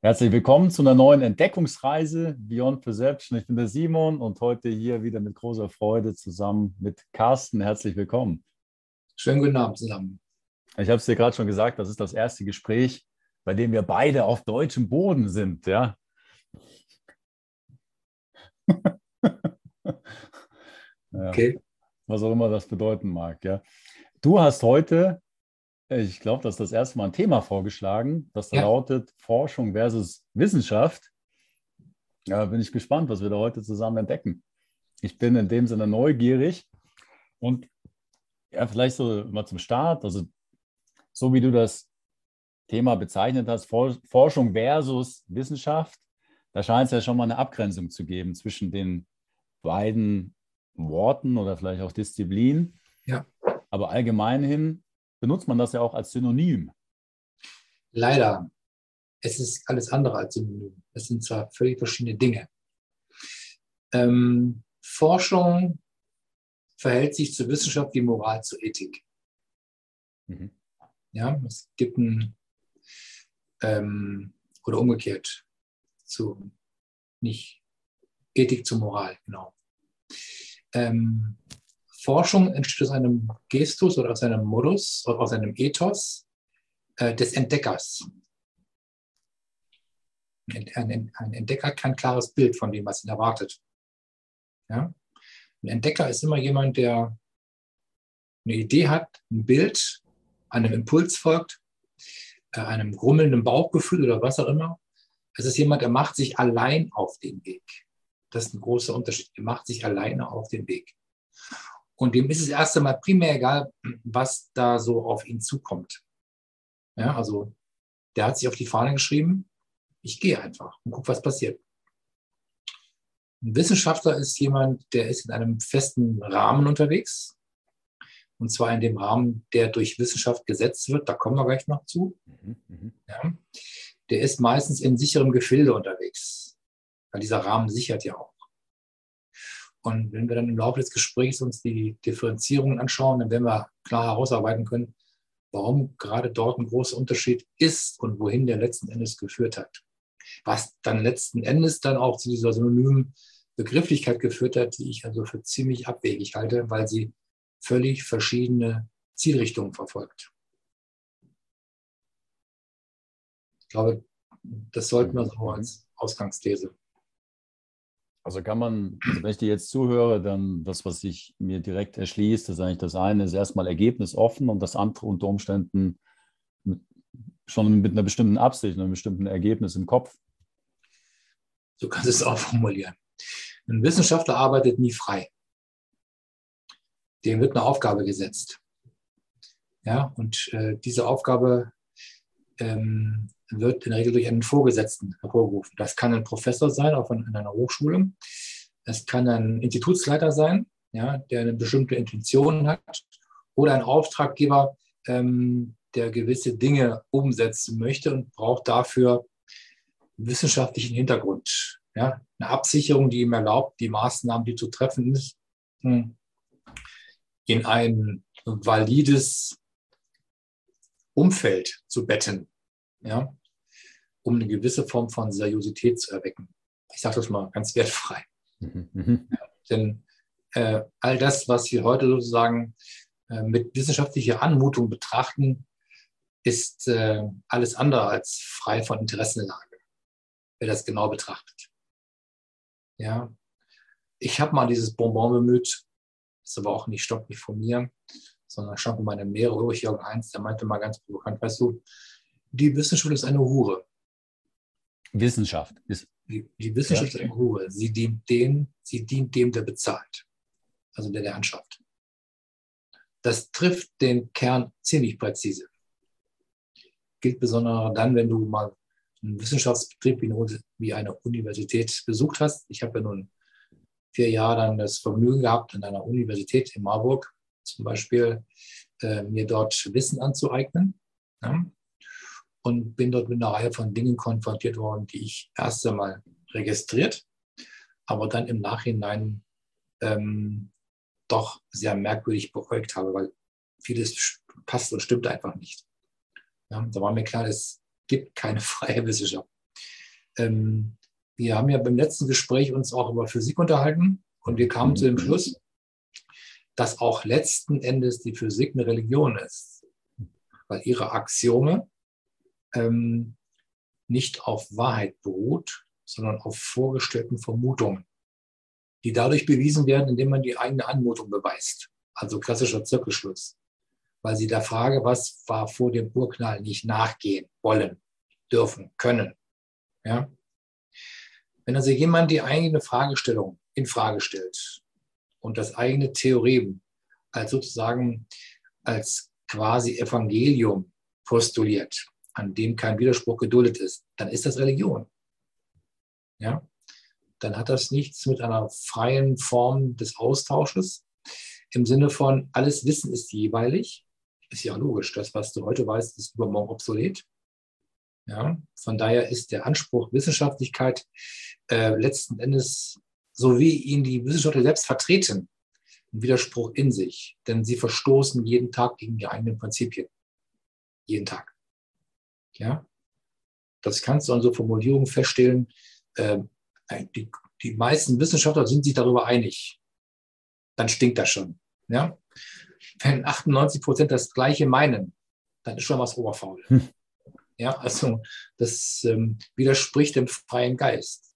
Herzlich willkommen zu einer neuen Entdeckungsreise Beyond Perception. Ich bin der Simon und heute hier wieder mit großer Freude zusammen mit Carsten. Herzlich willkommen. Schönen guten Abend zusammen. Ich habe es dir gerade schon gesagt, das ist das erste Gespräch, bei dem wir beide auf deutschem Boden sind. Ja? ja. Okay. Was auch immer das bedeuten mag. Ja. Du hast heute ich glaube, das ist das erste Mal ein Thema vorgeschlagen, das ja. lautet Forschung versus Wissenschaft. Ja, bin ich gespannt, was wir da heute zusammen entdecken. Ich bin in dem Sinne neugierig und ja, vielleicht so mal zum Start, also so wie du das Thema bezeichnet hast, Forschung versus Wissenschaft, da scheint es ja schon mal eine Abgrenzung zu geben zwischen den beiden Worten oder vielleicht auch Disziplinen. Ja. Aber allgemein hin benutzt man das ja auch als Synonym. Leider. Es ist alles andere als Synonym. Es sind zwar völlig verschiedene Dinge. Ähm, Forschung verhält sich zur Wissenschaft wie Moral zur Ethik. Mhm. Ja, es gibt ein, ähm, oder umgekehrt, zu, nicht Ethik zur Moral, genau. Ähm, Forschung entsteht aus einem Gestus oder aus einem Modus oder aus einem Ethos äh, des Entdeckers. Ein, ein, Entdecker hat kein klares Bild von dem, was ihn erwartet. Ja? Ein Entdecker ist immer jemand, der eine Idee hat, ein Bild, einem Impuls folgt, äh, einem grummelnden Bauchgefühl oder was auch immer. Es ist jemand, der macht sich allein auf den Weg. Das ist ein großer Unterschied. Er macht sich alleine auf den Weg. Und dem ist es erst einmal primär egal, was da so auf ihn zukommt. Ja, also der hat sich auf die Fahne geschrieben, ich gehe einfach und gucke, was passiert. Ein Wissenschaftler ist jemand, der ist in einem festen Rahmen unterwegs. Und zwar in dem Rahmen, der durch Wissenschaft gesetzt wird. Da kommen wir gleich noch zu. Mhm, mhm. Ja. Der ist meistens in sicherem Gefilde unterwegs. Weil dieser Rahmen sichert ja auch. Und wenn wir dann im Laufe des Gesprächs uns die Differenzierungen anschauen, dann werden wir klar herausarbeiten können, warum gerade dort ein großer Unterschied ist und wohin der letzten Endes geführt hat. Was dann letzten Endes dann auch zu dieser synonymen Begrifflichkeit geführt hat, die ich also für ziemlich abwegig halte, weil sie völlig verschiedene Zielrichtungen verfolgt. Ich glaube, das sollten wir so als Ausgangsthese also kann man, also wenn ich dir jetzt zuhöre, dann das, was sich mir direkt erschließt, ist eigentlich das eine, ist erstmal ergebnisoffen und das andere unter Umständen mit, schon mit einer bestimmten Absicht, einem bestimmten Ergebnis im Kopf. So kannst du es auch formulieren. Ein Wissenschaftler arbeitet nie frei. Dem wird eine Aufgabe gesetzt. Ja, und äh, diese Aufgabe ähm, wird in der Regel durch einen Vorgesetzten hervorgerufen. Das kann ein Professor sein, auch in, einer Hochschule. Es kann ein Institutsleiter sein, ja, der eine bestimmte Intention hat. Oder ein Auftraggeber, ähm, der gewisse Dinge umsetzen möchte und braucht dafür wissenschaftlichen Hintergrund. Ja, eine Absicherung, die ihm erlaubt, die Maßnahmen, die zu treffen ist, in ein valides Umfeld zu betten. Ja, um eine gewisse Form von Seriosität zu erwecken. Ich sage das mal ganz wertfrei. Mhm. mhm. Ja, denn äh, all das, was wir heute sozusagen äh, mit wissenschaftlicher Anmutung betrachten, ist äh, alles andere als frei von Interessenlage, wer das genau betrachtet. Ja, ich habe mal dieses Bonbon bemüht, ist aber auch nicht Stopp nicht von mir, sondern stammt von meinem Lehrer Ulrich Jürgen Heinz, der meinte mal ganz provokant, weißt du, die Wissenschaft ist eine Hure. Wissenschaft. Die, die Wissenschaft ja. ist eine Hure. Sie dient, dem, sie dient dem, der bezahlt. Also der, der anschafft. Das trifft den Kern ziemlich präzise. Gilt besonders dann, wenn du mal einen Wissenschaftsbetrieb wie eine Universität besucht hast. Ich habe ja nun vier Jahre dann das Vergnügen gehabt, an einer Universität in Marburg zum Beispiel äh, mir dort Wissen anzueignen. Ja und bin dort mit einer Reihe von Dingen konfrontiert worden, die ich erst einmal registriert, aber dann im Nachhinein ähm, doch sehr merkwürdig beäugt habe, weil vieles passt und stimmt einfach nicht. Ja, da war mir klar, es gibt keine freie Wissenschaft. ähm, wir haben ja beim letzten Gespräch uns auch über Physik unterhalten und wir kamen zu dem Schluss, dass auch letzten Endes die Physik eine Religion ist, weil ihre Axiome ähm, nicht auf Wahrheit beruht, sondern auf vorgestellten Vermutungen, die dadurch bewiesen werden, indem man die eigene Anmutung beweist. Also klassischer Zirkelschluss. Weil sie der Frage, was war vor dem Urknall, nicht nachgehen wollen, dürfen, können. Ja? Wenn also jemand die eigene Fragestellung in Frage stellt und das eigene Theorem als sozusagen als quasi Evangelium postuliert, an dem kein Widerspruch geduldet ist, dann ist das Religion. Ja? Dann hat das nichts mit einer freien Form des Austausches im Sinne von, alles Wissen ist jeweilig. Ist ja logisch, das, was du heute weißt, ist übermorgen obsolet. Ja, von daher ist der Anspruch Wissenschaftlichkeit äh, letzten Endes, so wie ihn die Wissenschaftler selbst vertreten, ein Widerspruch in sich. Denn sie verstoßen jeden Tag gegen die eigenen Prinzipien. Jeden Tag. Ja, das kannst du an so Formulierungen feststellen. Äh, die, die meisten Wissenschaftler sind sich darüber einig. Dann stinkt das schon. Ja? Wenn 98 Prozent das Gleiche meinen, dann ist schon was oberfaul. Hm. Ja, also das ähm, widerspricht dem freien Geist.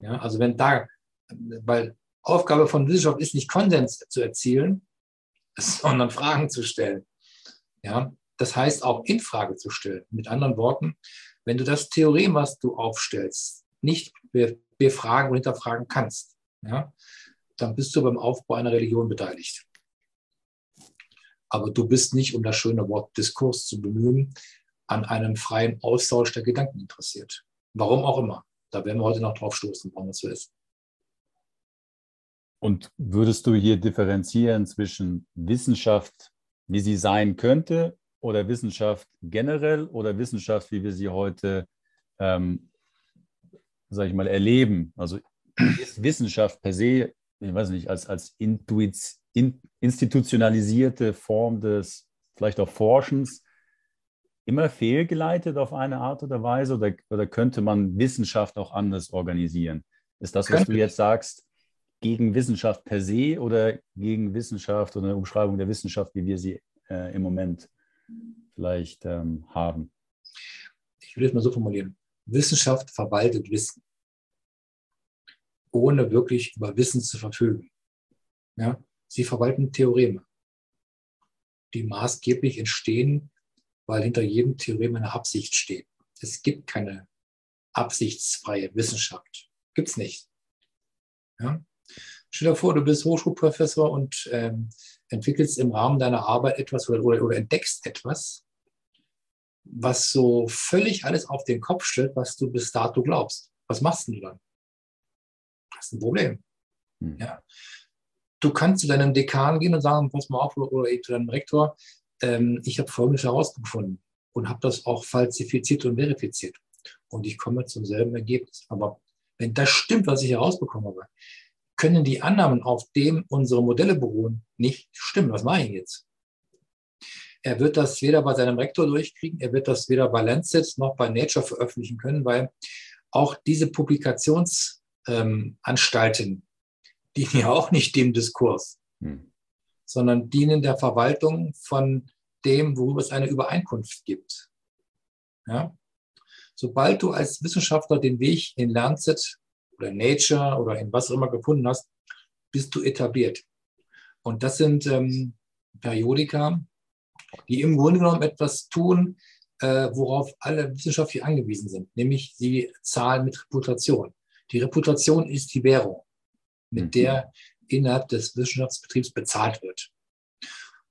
Ja, also wenn da, weil Aufgabe von Wissenschaft ist nicht Konsens zu erzielen, sondern Fragen zu stellen. Ja, das heißt auch in Frage zu stellen. Mit anderen Worten, wenn du das Theorem, was du aufstellst, nicht befragen und hinterfragen kannst, ja, dann bist du beim Aufbau einer Religion beteiligt. Aber du bist nicht, um das schöne Wort Diskurs zu bemühen, an einem freien Austausch der Gedanken interessiert. Warum auch immer. Da werden wir heute noch drauf stoßen, warum das so ist. Und würdest du hier differenzieren zwischen Wissenschaft, wie sie sein könnte, oder Wissenschaft generell oder Wissenschaft, wie wir sie heute, ähm, sage ich mal, erleben? Also ist Wissenschaft per se, ich weiß nicht, als, als Intuiz, in, institutionalisierte Form des vielleicht auch Forschens immer fehlgeleitet auf eine Art oder Weise oder, oder könnte man Wissenschaft auch anders organisieren? Ist das, was du jetzt sagst, gegen Wissenschaft per se oder gegen Wissenschaft oder eine Umschreibung der Wissenschaft, wie wir sie äh, im Moment vielleicht ähm, haben? Ich würde es mal so formulieren. Wissenschaft verwaltet Wissen, ohne wirklich über Wissen zu verfügen. Ja? Sie verwalten Theoreme, die maßgeblich entstehen weil hinter jedem Theorem eine Absicht steht. Es gibt keine absichtsfreie Wissenschaft. Gibt es nicht. Ja? Stell dir vor, du bist Hochschulprofessor und ähm, entwickelst im Rahmen deiner Arbeit etwas oder, oder, oder entdeckst etwas, was so völlig alles auf den Kopf stellt, was du bis dato glaubst. Was machst du dann? Das ist ein Problem. Hm. Ja. Du kannst zu deinem Dekan gehen und sagen, pass mal auf, oder, oder zu deinem Rektor, ähm, ich habe Folgendes herausgefunden und habe das auch falsifiziert und verifiziert. Und ich komme zum selben Ergebnis. Aber wenn das stimmt, was ich herausbekommen habe, können die Annahmen, auf dem unsere Modelle beruhen, nicht stimmen. Was mache ich jetzt? Er wird das weder bei seinem Rektor durchkriegen, er wird das weder bei Lancet noch bei Nature veröffentlichen können, weil auch diese Publikationsanstalten ähm, dienen ja auch nicht dem Diskurs. Hm sondern dienen der Verwaltung von dem, worüber es eine Übereinkunft gibt. Ja? Sobald du als Wissenschaftler den Weg in Lancet oder Nature oder in was auch immer gefunden hast, bist du etabliert. Und das sind ähm, Periodika, die im Grunde genommen etwas tun, äh, worauf alle Wissenschaftler angewiesen sind, nämlich sie zahlen mit Reputation. Die Reputation ist die Währung, mit mhm. der innerhalb des Wissenschaftsbetriebs bezahlt wird.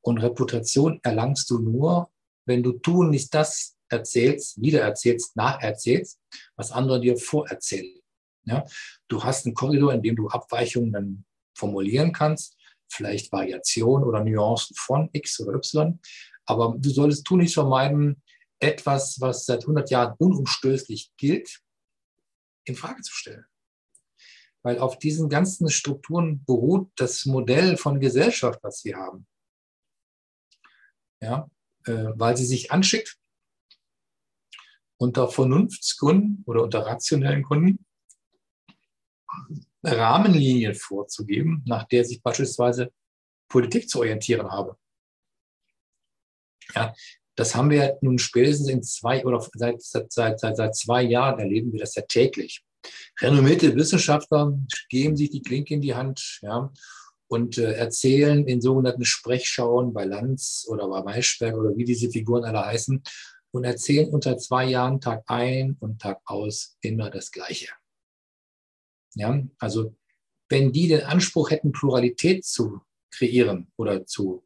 Und Reputation erlangst du nur, wenn du tun nicht das erzählst, wiedererzählst, nacherzählst, was andere dir vorerzählen. Ja? Du hast einen Korridor, in dem du Abweichungen dann formulieren kannst, vielleicht Variationen oder Nuancen von X oder Y. Aber du solltest tun nicht vermeiden, etwas, was seit 100 Jahren unumstößlich gilt, in Frage zu stellen weil auf diesen ganzen Strukturen beruht das Modell von Gesellschaft, was wir haben. Ja, äh, weil sie sich anschickt, unter Vernunftsgründen oder unter rationellen Gründen Rahmenlinien vorzugeben, nach der sich beispielsweise Politik zu orientieren habe. Ja, das haben wir nun spätestens in zwei oder seit, seit, seit, seit zwei Jahren erleben wir das ja täglich. Renommierte Wissenschaftler geben sich die Klinke in die Hand ja, und äh, erzählen in sogenannten Sprechschauen bei Lanz oder bei Maischberg oder wie diese Figuren alle heißen und erzählen unter zwei Jahren Tag ein und Tag aus immer das Gleiche. Ja, also wenn die den Anspruch hätten, Pluralität zu kreieren oder zu,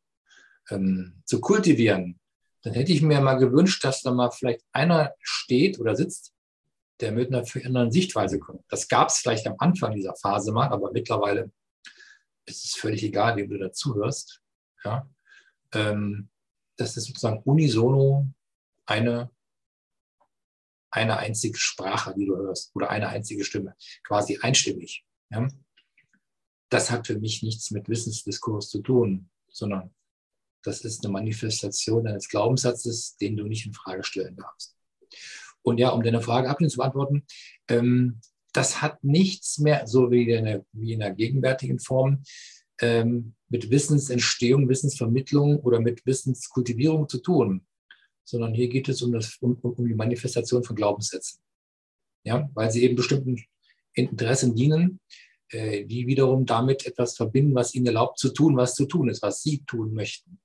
ähm, zu kultivieren, dann hätte ich mir mal gewünscht, dass da mal vielleicht einer steht oder sitzt, der mit einer anderen Sichtweise kommt. Das gab es vielleicht am Anfang dieser Phase mal, aber mittlerweile ist es völlig egal, wem du dazuhörst. Ja? Ähm, das ist sozusagen unisono eine, eine einzige Sprache, die du hörst, oder eine einzige Stimme, quasi einstimmig. Ja? Das hat für mich nichts mit Wissensdiskurs zu tun, sondern das ist eine Manifestation eines Glaubenssatzes, den du nicht in Frage stellen darfst. Und ja, um deine Frage abschließend zu beantworten, ähm, das hat nichts mehr, so wie in der, wie in der gegenwärtigen Form, ähm, mit Wissensentstehung, Wissensvermittlung oder mit Wissenskultivierung zu tun, sondern hier geht es um, das, um, um die Manifestation von Glaubenssätzen. Ja, weil sie eben bestimmten Interessen dienen, äh, die wiederum damit etwas verbinden, was ihnen erlaubt zu tun, was zu tun ist, was sie tun möchten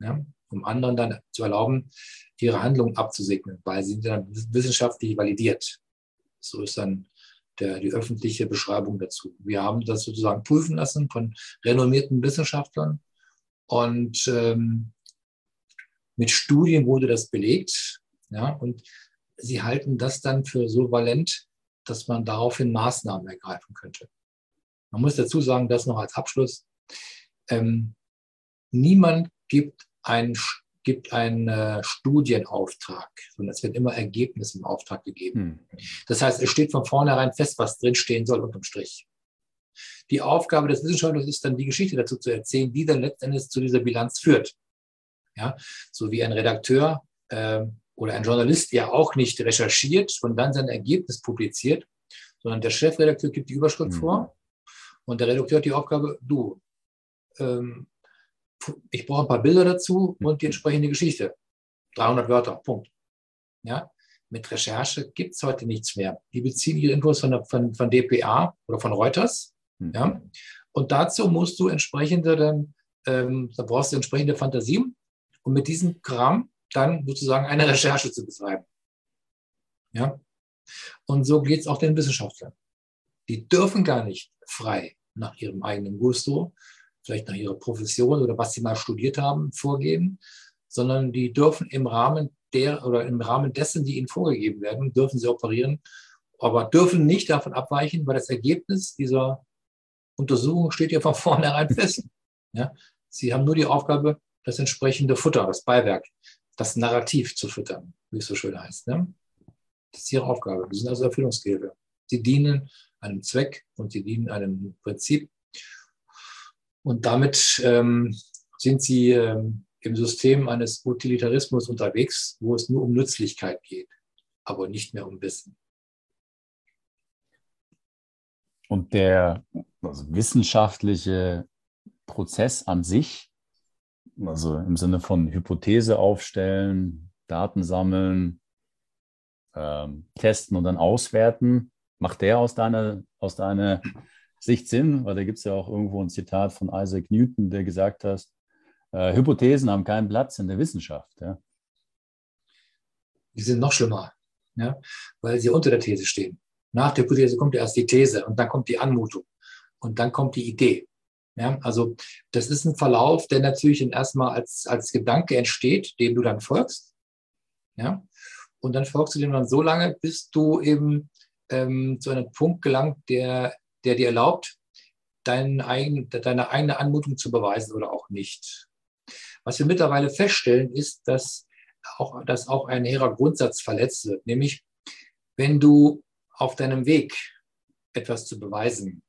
ja, um anderen dann zu erlauben, ihre Handlungen abzusegnen, weil sie dann wissenschaftlich validiert. So ist dann der, die öffentliche Beschreibung dazu. Wir haben das sozusagen prüfen lassen von renommierten Wissenschaftlern und ähm, mit Studien wurde das belegt. Ja, und sie halten das dann für so valent, dass man daraufhin Maßnahmen ergreifen könnte. Man muss dazu sagen, das noch als Abschluss. Ähm, niemand gibt einen, gibt einen äh, Studienauftrag, sondern es wird immer Ergebnis im Auftrag gegeben. Hm. Das heißt, es steht von vornherein fest, was drinstehen soll unterm Strich. Die Aufgabe des Wissenschaftlers ist dann, die Geschichte dazu zu erzählen, die dann letztendlich zu dieser Bilanz führt. Ja, so wie ein Redakteur äh, oder ein Journalist ja auch nicht recherchiert und dann sein Ergebnis publiziert, sondern der Chefredakteur gibt die Überschrift mhm. vor und der Redakteur hat die Aufgabe, du, ähm, ich brauche ein paar Bilder dazu und die entsprechende Geschichte. 300 Wörter, Punkt. Ja? Mit Recherche gibt es heute nichts mehr. Die beziehen ihre Infos von, von, von DPA oder von Reuters. Mhm. Ja? Und dazu musst du entsprechende, dann, ähm, da brauchst du entsprechende Fantasien, um mit diesem Kram dann sozusagen eine Recherche zu betreiben. Ja? Und so geht es auch den Wissenschaftlern. Die dürfen gar nicht frei nach ihrem eigenen Gusto vielleicht nach ihrer Profession oder was sie mal studiert haben, vorgeben, sondern die dürfen im Rahmen der oder im Rahmen dessen, die ihnen vorgegeben werden, dürfen sie operieren, aber dürfen nicht davon abweichen, weil das Ergebnis dieser Untersuchung steht ja von vornherein fest. Ja? Sie haben nur die Aufgabe, das entsprechende Futter, das Beiwerk, das Narrativ zu füttern, wie es so schön heißt. Ne? Das ist ihre Aufgabe. Sie sind also Erfüllungsgehilfe. Sie dienen einem Zweck und sie dienen einem Prinzip und damit ähm, sind sie ähm, im System eines Utilitarismus unterwegs, wo es nur um Nützlichkeit geht, aber nicht mehr um Wissen. Und der also wissenschaftliche Prozess an sich, also im Sinne von Hypothese aufstellen, Daten sammeln, ähm, testen und dann auswerten, macht der aus deiner, aus deiner Sicht Sinn, weil da gibt es ja auch irgendwo ein Zitat von Isaac Newton, der gesagt hat, äh, Hypothesen haben keinen Platz in der Wissenschaft. Ja. Die sind noch schlimmer, ja, weil sie unter der These stehen. Nach der Hypothese kommt erst die These und dann kommt die Anmutung und dann kommt die Idee. Ja, also das ist ein Verlauf, der natürlich erstmal als, als Gedanke entsteht, dem du dann folgst. Ja, und dann folgst du dem dann so lange, bis du eben ähm, zu einem Punkt gelangt, der der dir erlaubt, dein eigen, deine eigene Anmutung zu beweisen oder auch nicht. Was wir mittlerweile feststellen, ist, dass auch, dass auch ein hehrer Grundsatz verletzt wird, nämlich wenn du auf deinem Weg etwas zu beweisen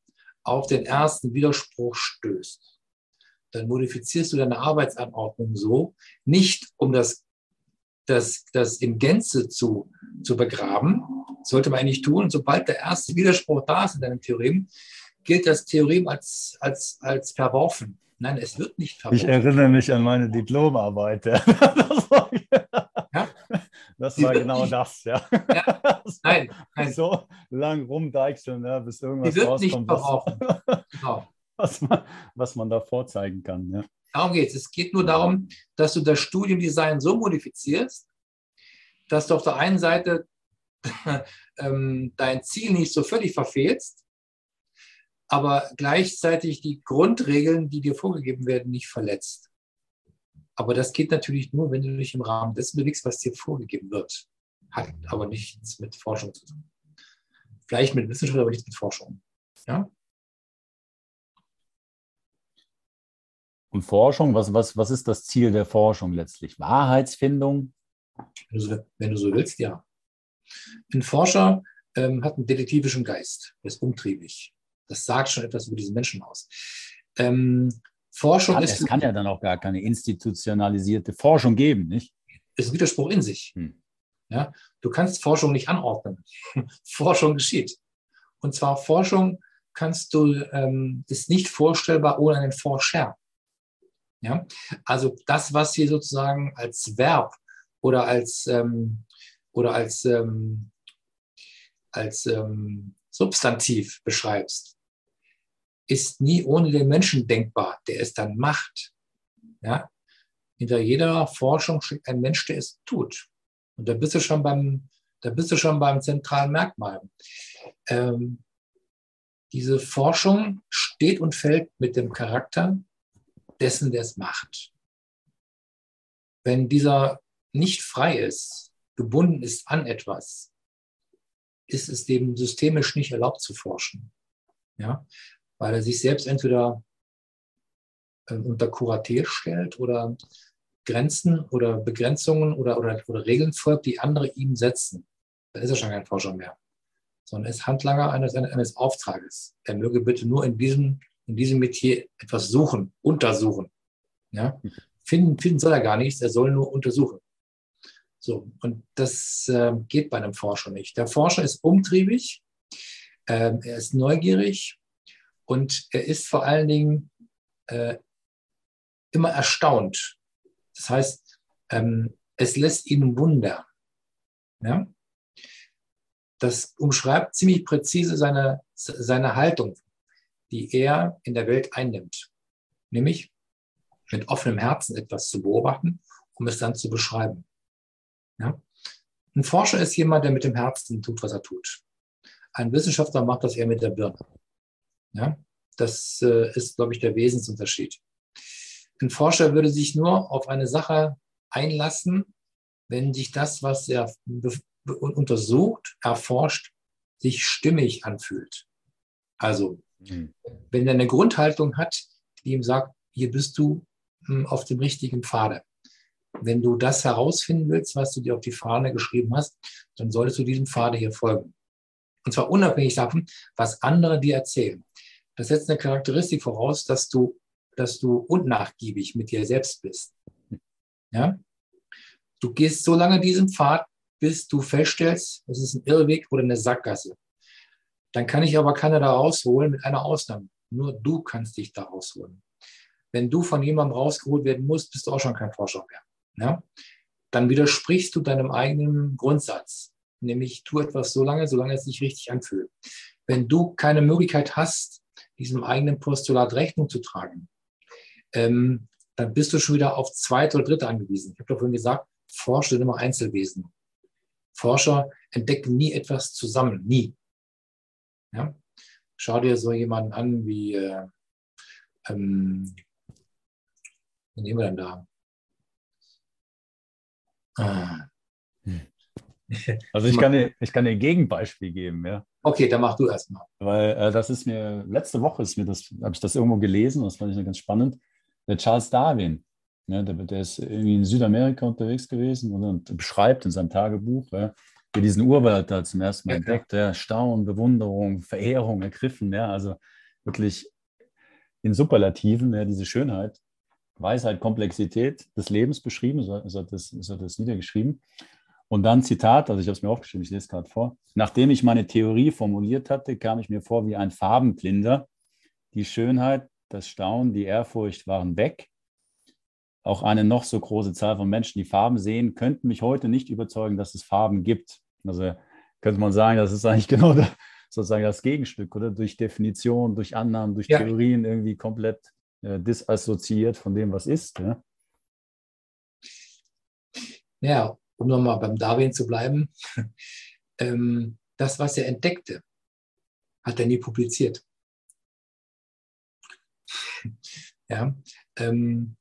auf den ersten Widerspruch stößt, dann modifizierst du deine Arbeitsanordnung so, nicht um das das, das in Gänze zu, zu begraben. sollte man eigentlich tun. Und sobald der erste Widerspruch da ist in deinem Theorem, gilt das Theorem als, als, als verworfen. Nein, es wird nicht verworfen. Ich erinnere mich an meine Diplomarbeit. Das war, genau das, ja. ja. Nein, nein. So lang rumdeichseln, ja, bis irgendwas Die wird rauskommt. Was, genau. was, man, was man da vorzeigen kann. Ja. Darum geht es. Es geht nur darum, dass du das Studiendesign so modifizierst, dass du auf der einen Seite ähm, dein Ziel nicht so völlig verfehlst, aber gleichzeitig die Grundregeln, die dir vorgegeben werden, nicht verletzt. Aber das geht natürlich nur, wenn du dich im Rahmen dessen bewegst, was dir vorgegeben wird. Hat aber nichts mit Forschung zu tun. Vielleicht mit Wissenschaft, aber nichts mit Forschung. Ja? Und Forschung, was, was, was ist das Ziel der Forschung letztlich? Wahrheitsfindung? Wenn du so, wenn du so willst, ja. Ein Forscher ähm, hat einen detektivischen Geist, er ist umtriebig. Das sagt schon etwas über diesen Menschen aus. Ähm, Forschung kann, ist. Es kann ja dann auch gar keine institutionalisierte Forschung geben, nicht? Ist ein Widerspruch in sich. Hm. Ja? Du kannst Forschung nicht anordnen. Forschung geschieht. Und zwar Forschung kannst du, ähm, ist nicht vorstellbar ohne einen Forscher. Ja? Also das, was hier sozusagen als Verb oder als, ähm, oder als, ähm, als ähm, Substantiv beschreibst, ist nie ohne den Menschen denkbar, der es dann macht. Ja? Hinter jeder Forschung steckt ein Mensch, der es tut. Und da bist du schon beim, da bist du schon beim zentralen Merkmal. Ähm, diese Forschung steht und fällt mit dem Charakter dessen, der es macht. Wenn dieser nicht frei ist, gebunden ist an etwas, ist es dem systemisch nicht erlaubt zu forschen. Ja? Weil er sich selbst entweder äh, unter Kuratel stellt oder Grenzen oder Begrenzungen oder, oder, oder Regeln folgt, die andere ihm setzen. Da ist er schon kein Forscher mehr, sondern ist Handlanger eines, eines Auftrages. Er möge bitte nur in diesem in diesem Metier etwas suchen, untersuchen. Ja? Finden, finden soll er gar nichts, er soll nur untersuchen. So, und das äh, geht bei einem Forscher nicht. Der Forscher ist umtriebig, äh, er ist neugierig und er ist vor allen Dingen äh, immer erstaunt. Das heißt, ähm, es lässt ihn wundern. Ja? Das umschreibt ziemlich präzise seine, seine Haltung die er in der Welt einnimmt. Nämlich mit offenem Herzen etwas zu beobachten, um es dann zu beschreiben. Ja? Ein Forscher ist jemand, der mit dem Herzen tut, was er tut. Ein Wissenschaftler macht das eher mit der Birne. Ja? Das äh, ist, glaube ich, der Wesensunterschied. Ein Forscher würde sich nur auf eine Sache einlassen, wenn sich das, was er untersucht, erforscht, sich stimmig anfühlt. Also Mhm. Wenn er eine Grundhaltung hat, die ihm sagt, hier bist du hm, auf dem richtigen Pfade. Wenn du das herausfinden willst, was du dir auf die Fahne geschrieben hast, dann solltest du diesem Pfade hier folgen. Und zwar unabhängig davon, was andere dir erzählen. Das setzt eine Charakteristik voraus, dass du, dass du unnachgiebig mit dir selbst bist. Ja? Du gehst so lange diesen Pfad, bis du feststellst, es ist ein Irrweg oder eine Sackgasse. Dann kann ich aber keiner da rausholen mit einer Ausnahme. Nur du kannst dich da rausholen. Wenn du von jemandem rausgeholt werden musst, bist du auch schon kein Forscher mehr. Ja? Dann widersprichst du deinem eigenen Grundsatz, nämlich tu etwas so lange, solange es sich richtig anfühlt. Wenn du keine Möglichkeit hast, diesem eigenen Postulat Rechnung zu tragen, ähm, dann bist du schon wieder auf zweite oder dritte angewiesen. Ich habe doch vorhin gesagt, Forscher sind immer Einzelwesen. Forscher entdecken nie etwas zusammen, nie. Ja? Schau dir so jemanden an wie, äh, ähm, wie nehmen wir denn da? Ah. Also ich kann, dir, ich kann dir ein Gegenbeispiel geben, ja. Okay, dann mach du erstmal. Weil äh, das ist mir, letzte Woche ist mir das, habe ich das irgendwo gelesen, das fand ich ganz spannend. Der Charles Darwin, ja, der, der, ist irgendwie in Südamerika unterwegs gewesen und, und beschreibt in seinem Tagebuch, ja, wir diesen Urwald da zum ersten Mal ja, entdeckt. Ja. Staunen, Bewunderung, Verehrung ergriffen. Ja, also wirklich in Superlativen, ja, diese Schönheit. Weisheit, Komplexität des Lebens beschrieben, so ist er das, er das niedergeschrieben. Und dann Zitat, also ich habe es mir aufgeschrieben, ich lese gerade vor. Nachdem ich meine Theorie formuliert hatte, kam ich mir vor wie ein Farbenblinder. Die Schönheit, das Staunen, die Ehrfurcht waren weg. Auch eine noch so große Zahl von Menschen, die Farben sehen, könnten mich heute nicht überzeugen, dass es Farben gibt. Also könnte man sagen, das ist eigentlich genau das, sozusagen das Gegenstück, oder? Durch Definition, durch Annahmen, durch ja. Theorien irgendwie komplett äh, disassoziiert von dem, was ist. Ja, ja um nochmal beim Darwin zu bleiben, ähm, das, was er entdeckte, hat er nie publiziert. ja, ähm,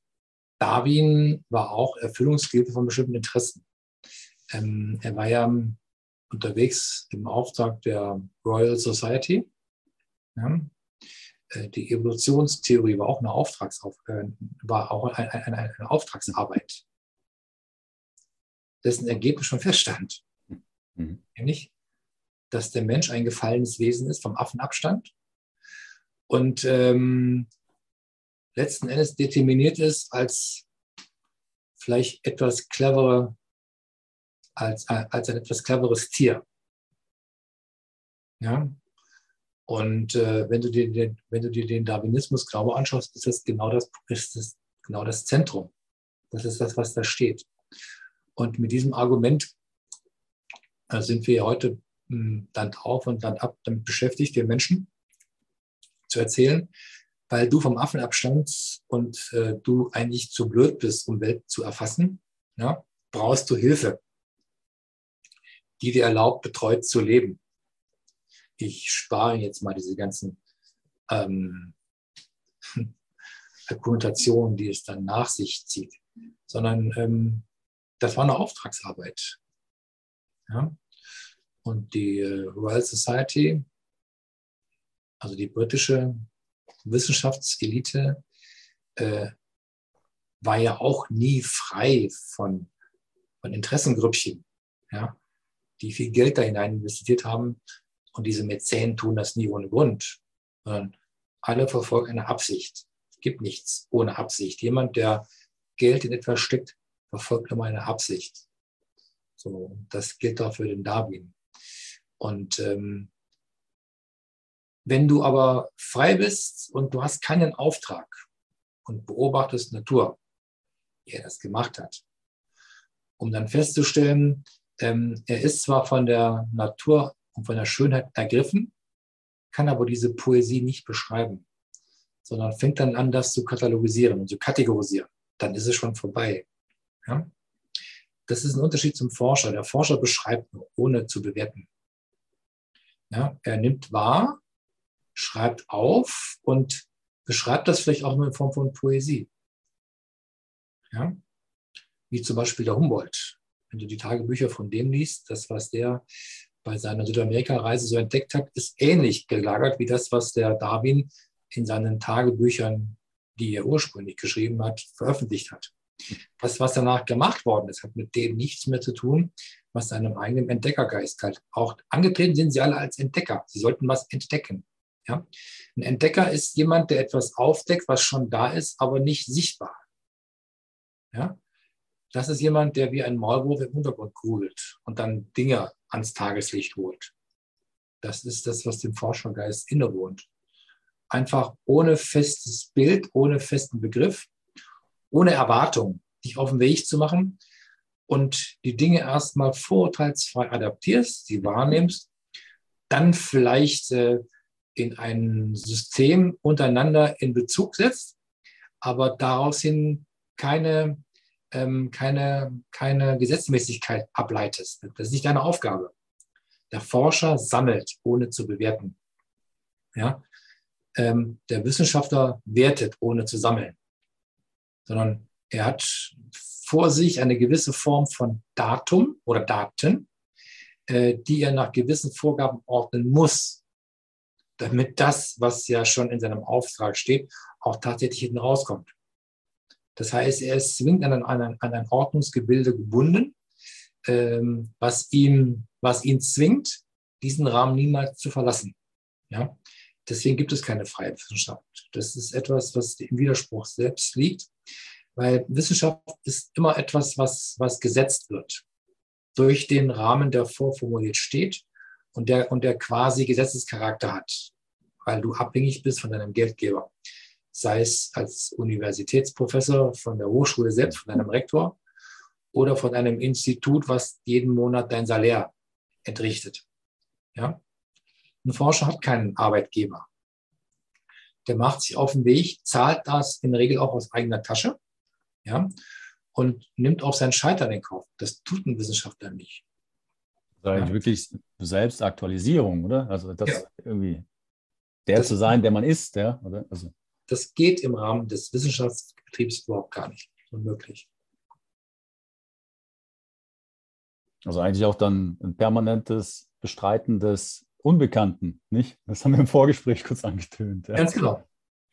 Darwin war auch Erfüllungsgehilfe von bestimmten Interessen. Ähm, er war ja unterwegs im Auftrag der Royal Society. Ja, äh, die Evolutionstheorie war auch eine, Auftragsauf äh, war auch eine, eine, eine Auftragsarbeit dessen Ergebnis schon feststand. Mhm. Nämlich, dass der Mensch ein gefallenes Wesen ist, vom Affen abstand und ähm, letzten Endes determiniert ist als vielleicht etwas cleverer, als, als ein etwas cleveres Tier. Ja? Und äh, wenn, du dir den, wenn du dir den Darwinismus Glaube anschaust, ist das genau das, ist das genau das Zentrum. Das ist das, was da steht. Und mit diesem Argument äh, sind wir heute hm, Land auf und Land ab damit beschäftigt, den Menschen zu erzählen, weil du vom Affen abstammst und äh, du eigentlich zu blöd bist, um Welt zu erfassen, ja, brauchst du Hilfe, die dir erlaubt, betreut zu leben. Ich spare jetzt mal diese ganzen ähm, Konnotationen, die es dann nach sich zieht, sondern ähm, das war eine Auftragsarbeit. Ja? Und die äh, Royal Society, also die britische Wissenschaftselite, äh, war ja auch nie frei von, von Interessengrüppchen, ja? die viel Geld da hinein investiert haben. Und diese Mäzen tun das nie ohne Grund, sondern alle verfolgen eine Absicht. Es gibt nichts ohne Absicht. Jemand, der Geld in etwas steckt, verfolgt immer eine Absicht. So, das gilt auch für den Darwin. Und ähm, wenn du aber frei bist und du hast keinen Auftrag und beobachtest Natur, wie er das gemacht hat, um dann festzustellen, ähm, er ist zwar von der Natur und von der Schönheit ergriffen, kann aber diese Poesie nicht beschreiben, sondern fängt dann an, das zu katalogisieren und zu kategorisieren. Dann ist es schon vorbei. Ja? Das ist ein Unterschied zum Forscher. Der Forscher beschreibt nur, ohne zu bewerten. Ja? Er nimmt wahr, schreibt auf und beschreibt das vielleicht auch nur in Form von Poesie. Ja? Wie zum Beispiel der Humboldt. Wenn du die Tagebücher von dem liest, das, was der bei seiner Südamerika-Reise so entdeckt hat, ist ähnlich gelagert wie das, was der Darwin in seinen Tagebüchern, die er ursprünglich geschrieben hat, veröffentlicht hat. Das, was danach gemacht worden ist, hat mit dem nichts mehr zu tun, was seinem eigenen Entdeckergeist halt. Auch angetreten sind sie alle als Entdecker. Sie sollten was entdecken. Ja? Ein Entdecker ist jemand, der etwas aufdeckt, was schon da ist, aber nicht sichtbar. Ja? Das ist jemand, der wie ein Maulwurf im Untergrund grudelt und dann Dinge ans Tageslicht holt. Das ist das, was dem Forschergeist innewohnt. Einfach ohne festes Bild, ohne festen Begriff, ohne Erwartung, dich auf den Weg zu machen und die Dinge erstmal vorurteilsfrei adaptierst, sie wahrnimmst, dann vielleicht äh, in ein System untereinander in Bezug setzt, aber daraus hin keine, ähm, keine, keine Gesetzmäßigkeit ableitest. Das ist nicht deine Aufgabe. Der Forscher sammelt, ohne zu bewerten. Ja? Ähm, der Wissenschaftler wertet, ohne zu sammeln sondern er hat vor sich eine gewisse Form von Datum oder Daten, äh, die er nach gewissen Vorgaben ordnen muss, damit das, was ja schon in seinem Auftrag steht, auch tatsächlich hinten rauskommt. Das heißt, er ist zwingend an ein, an ein Ordnungsgebilde gebunden, ähm, was, ihm, was ihn zwingt, diesen Rahmen niemals zu verlassen. Ja? Deswegen gibt es keine freie Wissenschaft. Das ist etwas, was im Widerspruch selbst liegt, weil Wissenschaft ist immer etwas, was, was gesetzt wird durch den Rahmen, der vorformuliert steht und der, und der quasi Gesetzescharakter hat, weil du abhängig bist von deinem Geldgeber. Sei es als Universitätsprofessor von der Hochschule selbst, von deinem Rektor oder von einem Institut, was jeden Monat dein Salär entrichtet. Ja? Ein Forscher hat keinen Arbeitgeber. Der macht sich auf den Weg, zahlt das in der Regel auch aus eigener Tasche ja? und nimmt auch sein Scheitern in Kauf. Das tut ein Wissenschaftler nicht. Das ist eigentlich ja. wirklich Selbstaktualisierung, oder? Also das ja. irgendwie der das, zu sein, der man ist, ja? Oder? Also. Das geht im Rahmen des Wissenschaftsbetriebs überhaupt gar nicht. Unmöglich. Also eigentlich auch dann ein permanentes Bestreiten des Unbekannten, nicht? Das haben wir im Vorgespräch kurz angetönt. Ja. Ganz genau.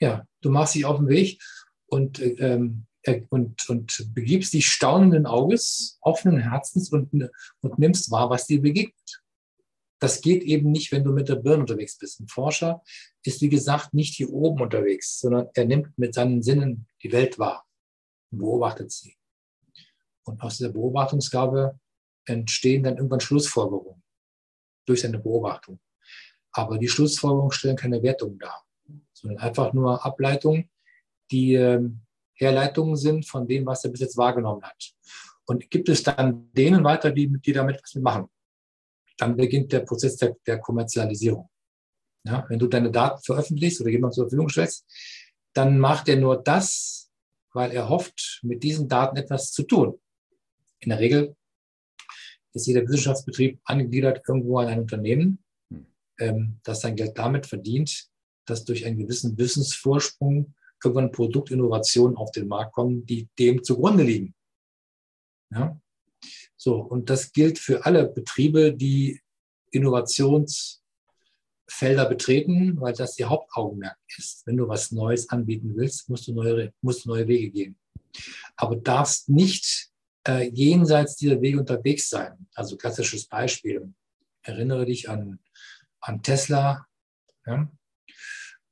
Ja, du machst dich auf den Weg und, ähm, äh, und, und begibst dich staunenden Auges, offenen Herzens und, und nimmst wahr, was dir begegnet. Das geht eben nicht, wenn du mit der Birne unterwegs bist. Ein Forscher ist, wie gesagt, nicht hier oben unterwegs, sondern er nimmt mit seinen Sinnen die Welt wahr und beobachtet sie. Und aus dieser Beobachtungsgabe entstehen dann irgendwann Schlussfolgerungen durch seine Beobachtung. Aber die Schlussfolgerungen stellen keine Wertung dar, sondern einfach nur Ableitungen, die äh, Herleitungen sind von dem, was er bis jetzt wahrgenommen hat. Und gibt es dann denen weiter, die, die damit was machen, dann beginnt der Prozess der, der Kommerzialisierung. Ja, wenn du deine Daten veröffentlichst oder jemand zur Verfügung stellst, dann macht er nur das, weil er hofft, mit diesen Daten etwas zu tun. In der Regel ist jeder Wissenschaftsbetrieb angegliedert irgendwo an ein Unternehmen, hm. ähm, das sein Geld damit verdient, dass durch einen gewissen Wissensvorsprung irgendwann Produktinnovationen auf den Markt kommen, die dem zugrunde liegen. Ja? So, und das gilt für alle Betriebe, die Innovationsfelder betreten, weil das ihr Hauptaugenmerk ist. Wenn du was Neues anbieten willst, musst du neue, musst du neue Wege gehen. Aber darfst nicht äh, jenseits dieser Wege unterwegs sein. Also klassisches Beispiel. Erinnere dich an, an Tesla ja,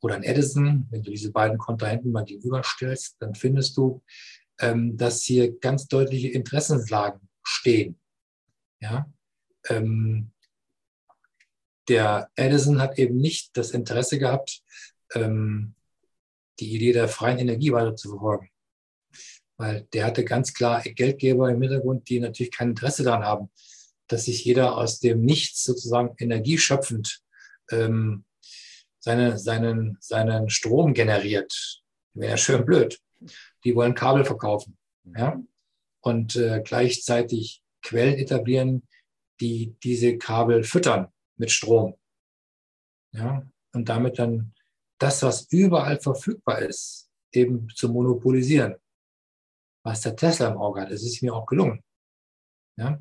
oder an Edison. Wenn du diese beiden Kontrahenten mal gegenüberstellst, dann findest du, ähm, dass hier ganz deutliche Interessenslagen stehen. Ja, ähm, der Edison hat eben nicht das Interesse gehabt, ähm, die Idee der freien Energie weiter zu verfolgen weil der hatte ganz klar Geldgeber im Hintergrund, die natürlich kein Interesse daran haben, dass sich jeder aus dem Nichts sozusagen energieschöpfend ähm, seine, seinen, seinen Strom generiert. Wäre ja schön blöd. Die wollen Kabel verkaufen. Ja? Und äh, gleichzeitig Quellen etablieren, die diese Kabel füttern mit Strom. Ja? Und damit dann das, was überall verfügbar ist, eben zu monopolisieren was der Tesla im Auge hat. Es ist mir auch gelungen. Ja?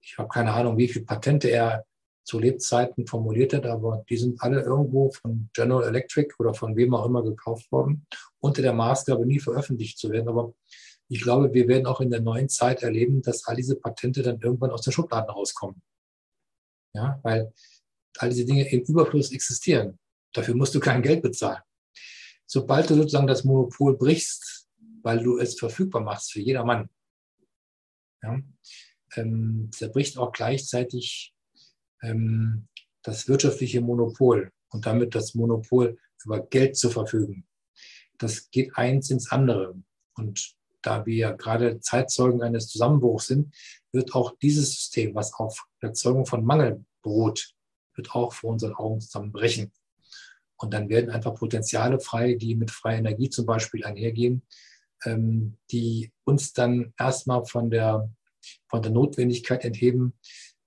Ich habe keine Ahnung, wie viele Patente er zu Lebzeiten formuliert hat, aber die sind alle irgendwo von General Electric oder von wem auch immer gekauft worden, unter der Maßgabe nie veröffentlicht zu werden. Aber ich glaube, wir werden auch in der neuen Zeit erleben, dass all diese Patente dann irgendwann aus den Schubladen rauskommen. Ja, weil all diese Dinge im Überfluss existieren. Dafür musst du kein Geld bezahlen. Sobald du sozusagen das Monopol brichst, weil du es verfügbar machst für jedermann. Ja? Ähm, zerbricht auch gleichzeitig ähm, das wirtschaftliche Monopol und damit das Monopol über Geld zu verfügen. Das geht eins ins andere. Und da wir gerade Zeitzeugen eines Zusammenbruchs sind, wird auch dieses System, was auf Erzeugung von Mangel beruht, wird auch vor unseren Augen zusammenbrechen. Und dann werden einfach Potenziale frei, die mit freier Energie zum Beispiel einhergehen, ähm, die uns dann erstmal von der, von der Notwendigkeit entheben,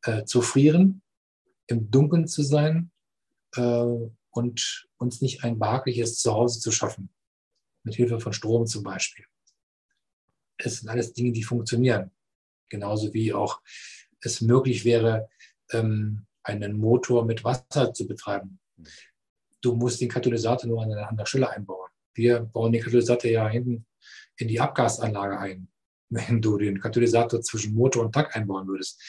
äh, zu frieren, im Dunkeln zu sein äh, und uns nicht ein behagliches Zuhause zu schaffen, mit Hilfe von Strom zum Beispiel. Es sind alles Dinge, die funktionieren. Genauso wie auch es möglich wäre, ähm, einen Motor mit Wasser zu betreiben. Du musst den Katalysator nur an an der Stelle einbauen. Wir bauen den Katalysator ja hinten in die Abgasanlage ein. Wenn du den Katalysator zwischen Motor und Tank einbauen würdest,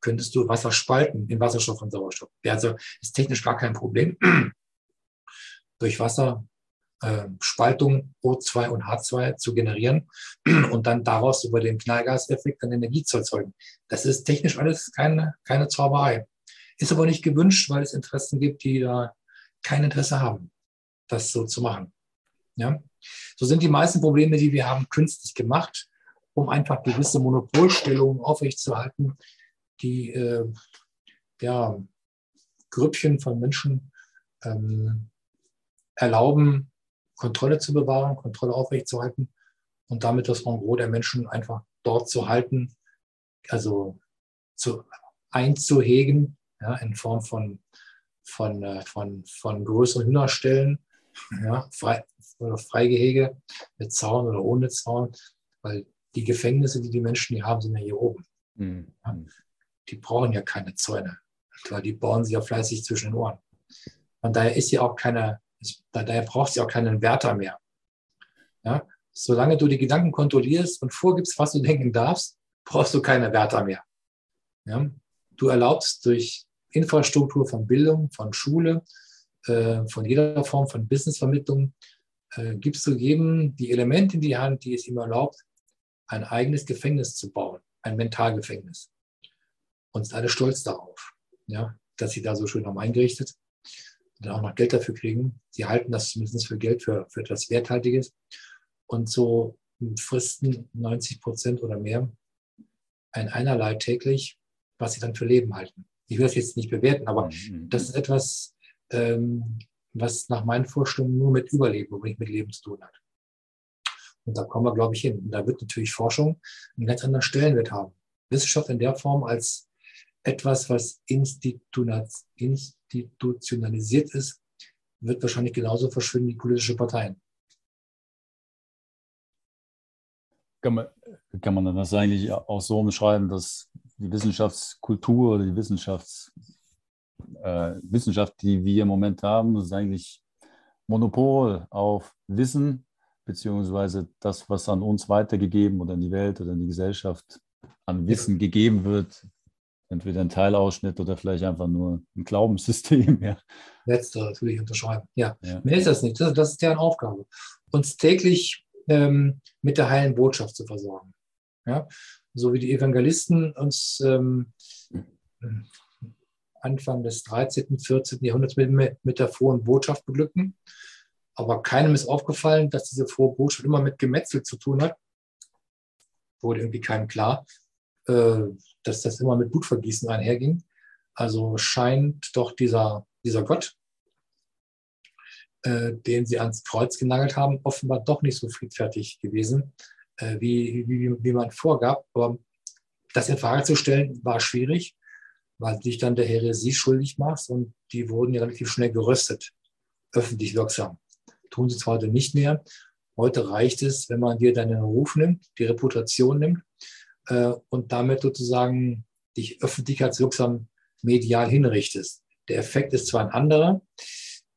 könntest du Wasser spalten in Wasserstoff und Sauerstoff. Also ist technisch gar kein Problem. durch Wasser äh, Spaltung O2 und H2 zu generieren und dann daraus über den Knallgaseffekt dann Energie zu erzeugen. Das ist technisch alles keine, keine Zauberei. Ist aber nicht gewünscht, weil es Interessen gibt, die da kein Interesse haben, das so zu machen. Ja? So sind die meisten Probleme, die wir haben, künstlich gemacht, um einfach gewisse Monopolstellungen aufrechtzuerhalten, die äh, ja, Grüppchen von Menschen ähm, erlauben, Kontrolle zu bewahren, Kontrolle aufrechtzuerhalten und damit das Engros der Menschen einfach dort zu halten, also zu, einzuhegen, ja, in Form von, von, äh, von, von größeren Hühnerstellen, ja, frei, oder Freigehege mit Zaun oder ohne Zaun, weil die Gefängnisse, die die Menschen hier haben, sind ja hier oben. Mhm. Ja, die brauchen ja keine Zäune, weil die bauen sich ja fleißig zwischen den Ohren. Von daher ist hier auch keine, daher braucht sie auch keinen Wärter mehr. Ja, solange du die Gedanken kontrollierst und vorgibst, was du denken darfst, brauchst du keine Wärter mehr. Ja, du erlaubst durch Infrastruktur von Bildung, von Schule, äh, von jeder Form von Businessvermittlung, äh, gibst du jedem die Elemente in die Hand, die es ihm erlaubt, ein eigenes Gefängnis zu bauen, ein Mentalgefängnis. Und sind alle stolz darauf, ja, dass sie da so schön haben eingerichtet und dann auch noch Geld dafür kriegen. Sie halten das zumindest für Geld, für, für etwas Werthaltiges. Und so fristen 90 Prozent oder mehr ein einerlei täglich, was sie dann für Leben halten. Ich will das jetzt nicht bewerten, aber mhm. das ist etwas, ähm, was nach meinen Vorstellungen nur mit Überleben und nicht mit Leben zu tun hat. Und da kommen wir, glaube ich, hin. Und da wird natürlich Forschung einen ganz Stellenwert haben. Wissenschaft in der Form als etwas, was institutionalisiert ist, wird wahrscheinlich genauso verschwinden wie politische Parteien. Kann man, kann man das eigentlich auch so umschreiben, dass die Wissenschaftskultur oder die Wissenschafts, äh, Wissenschaft, die wir im Moment haben, ist eigentlich Monopol auf Wissen, beziehungsweise das, was an uns weitergegeben oder in die Welt oder in die Gesellschaft an Wissen gegeben wird, entweder ein Teilausschnitt oder vielleicht einfach nur ein Glaubenssystem. Ja. Letzteres würde ich unterschreiben. Ja, ja. mehr ist das nicht. Das, das ist deren Aufgabe. Uns täglich ähm, mit der heilen Botschaft zu versorgen. Ja? So wie die Evangelisten uns ähm, Anfang des 13., 14. Jahrhunderts mit, mit der frohen Botschaft beglücken. Aber keinem ist aufgefallen, dass diese frohe Botschaft immer mit Gemetzel zu tun hat. Wurde irgendwie keinem klar, äh, dass das immer mit Blutvergießen einherging. Also scheint doch dieser, dieser Gott, äh, den sie ans Kreuz genagelt haben, offenbar doch nicht so friedfertig gewesen, äh, wie, wie, wie man vorgab. Aber das in Frage zu stellen, war schwierig, weil du dich dann der Heresie schuldig machst und die wurden ja relativ schnell geröstet, öffentlich wirksam. Tun sie zwar heute nicht mehr. Heute reicht es, wenn man dir deinen Ruf nimmt, die Reputation nimmt äh, und damit sozusagen dich öffentlichkeitswirksam medial hinrichtest. Der Effekt ist zwar ein anderer,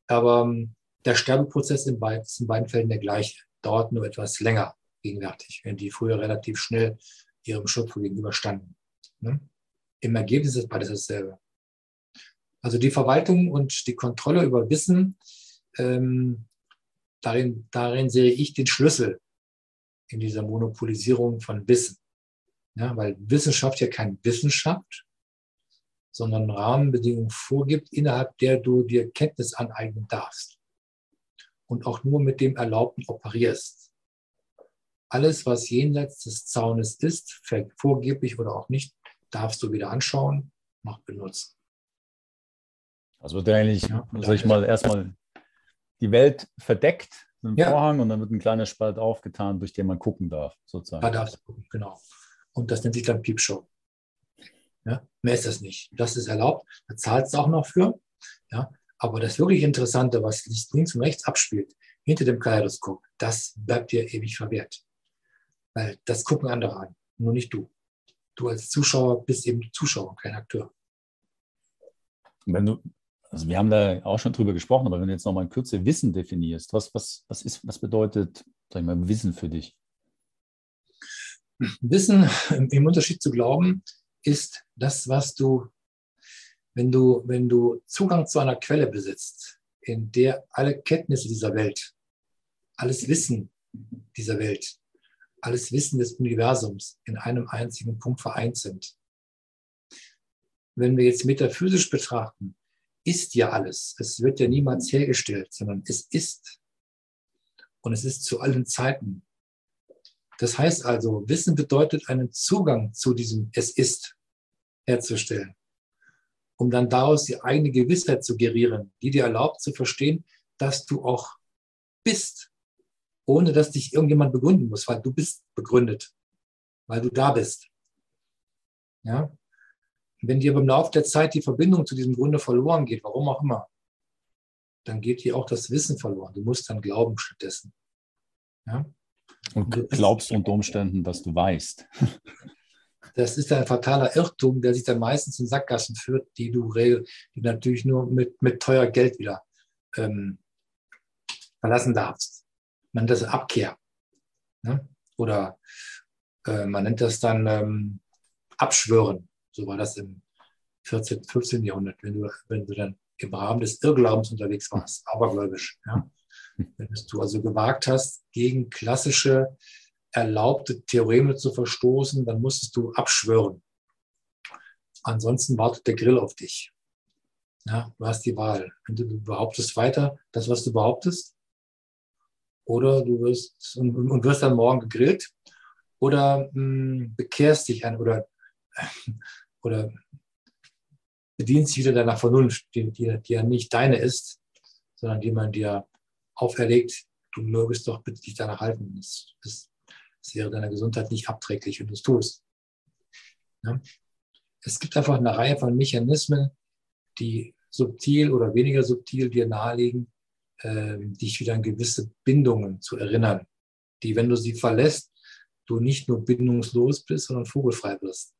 aber ähm, der Sterbeprozess in beiden, ist in beiden Fällen der gleiche, dauert nur etwas länger gegenwärtig, wenn die früher relativ schnell ihrem Schöpfer gegenüberstanden. Ne? Im Ergebnis ist beides dasselbe. Also die Verwaltung und die Kontrolle über Wissen, ähm, darin, darin sehe ich den Schlüssel in dieser Monopolisierung von Wissen. Ja, weil Wissenschaft ja kein Wissenschaft, sondern Rahmenbedingungen vorgibt, innerhalb der du dir Kenntnis aneignen darfst. Und auch nur mit dem Erlaubten operierst. Alles, was jenseits des Zaunes ist, vorgeblich oder auch nicht, darfst du wieder anschauen, noch benutzen. Also wird eigentlich, ja, sag ich mal, erstmal die Welt verdeckt mit einem ja. Vorhang und dann wird ein kleiner Spalt aufgetan, durch den man gucken darf, sozusagen. Da darfst du gucken, genau. Und das nennt sich dann Piepshow. Ja, mehr ist das nicht. Das ist erlaubt. Da zahlst du auch noch für. Ja, aber das wirklich Interessante, was sich links und rechts abspielt, hinter dem Kaleidoskop, das bleibt dir ewig verwehrt. Weil das gucken andere an, nur nicht du. Du als Zuschauer bist eben Zuschauer, kein Akteur. Wenn du, also wir haben da auch schon drüber gesprochen, aber wenn du jetzt nochmal in Kürze Wissen definierst, was, was, was, ist, was bedeutet, sag ich mal, Wissen für dich? Wissen im Unterschied zu Glauben ist das, was du, wenn du, wenn du Zugang zu einer Quelle besitzt, in der alle Kenntnisse dieser Welt, alles Wissen dieser Welt, alles Wissen des Universums in einem einzigen Punkt vereint sind. Wenn wir jetzt metaphysisch betrachten, ist ja alles. Es wird ja niemals hergestellt, sondern es ist. Und es ist zu allen Zeiten. Das heißt also, Wissen bedeutet einen Zugang zu diesem Es ist herzustellen, um dann daraus die eigene Gewissheit zu gerieren, die dir erlaubt zu verstehen, dass du auch bist, ohne dass dich irgendjemand begründen muss, weil du bist begründet, weil du da bist. Ja? Wenn dir im Laufe der Zeit die Verbindung zu diesem Grunde verloren geht, warum auch immer, dann geht dir auch das Wissen verloren. Du musst dann glauben stattdessen. Ja? Und glaubst unter Umständen, dass du weißt. Das ist ein fataler Irrtum, der sich dann meistens in Sackgassen führt, die du die natürlich nur mit, mit teuer Geld wieder ähm, verlassen darfst. Man nennt das Abkehr. Ne? Oder äh, man nennt das dann ähm, Abschwören. So war das im 14., 15. Jahrhundert, wenn du, wenn du dann im Rahmen des Irrglaubens unterwegs warst, abergläubisch. Ja? Wenn du also gewagt hast, gegen klassische erlaubte Theoreme zu verstoßen, dann musstest du abschwören. Ansonsten wartet der Grill auf dich. Ja, du hast die Wahl. Entweder du behauptest weiter das, was du behauptest, oder du wirst und, und wirst dann morgen gegrillt, oder mh, hm, bekehrst dich an oder, oder bedienst dich wieder deiner Vernunft, die, die, die ja nicht deine ist, sondern die man dir auferlegt, du mögest doch bitte dich danach halten. Das, das, das wäre deiner Gesundheit nicht abträglich, wenn du es tust. Ja? Es gibt einfach eine Reihe von Mechanismen, die subtil oder weniger subtil dir nahelegen, äh, dich wieder an gewisse Bindungen zu erinnern, die, wenn du sie verlässt, du nicht nur bindungslos bist, sondern vogelfrei wirst.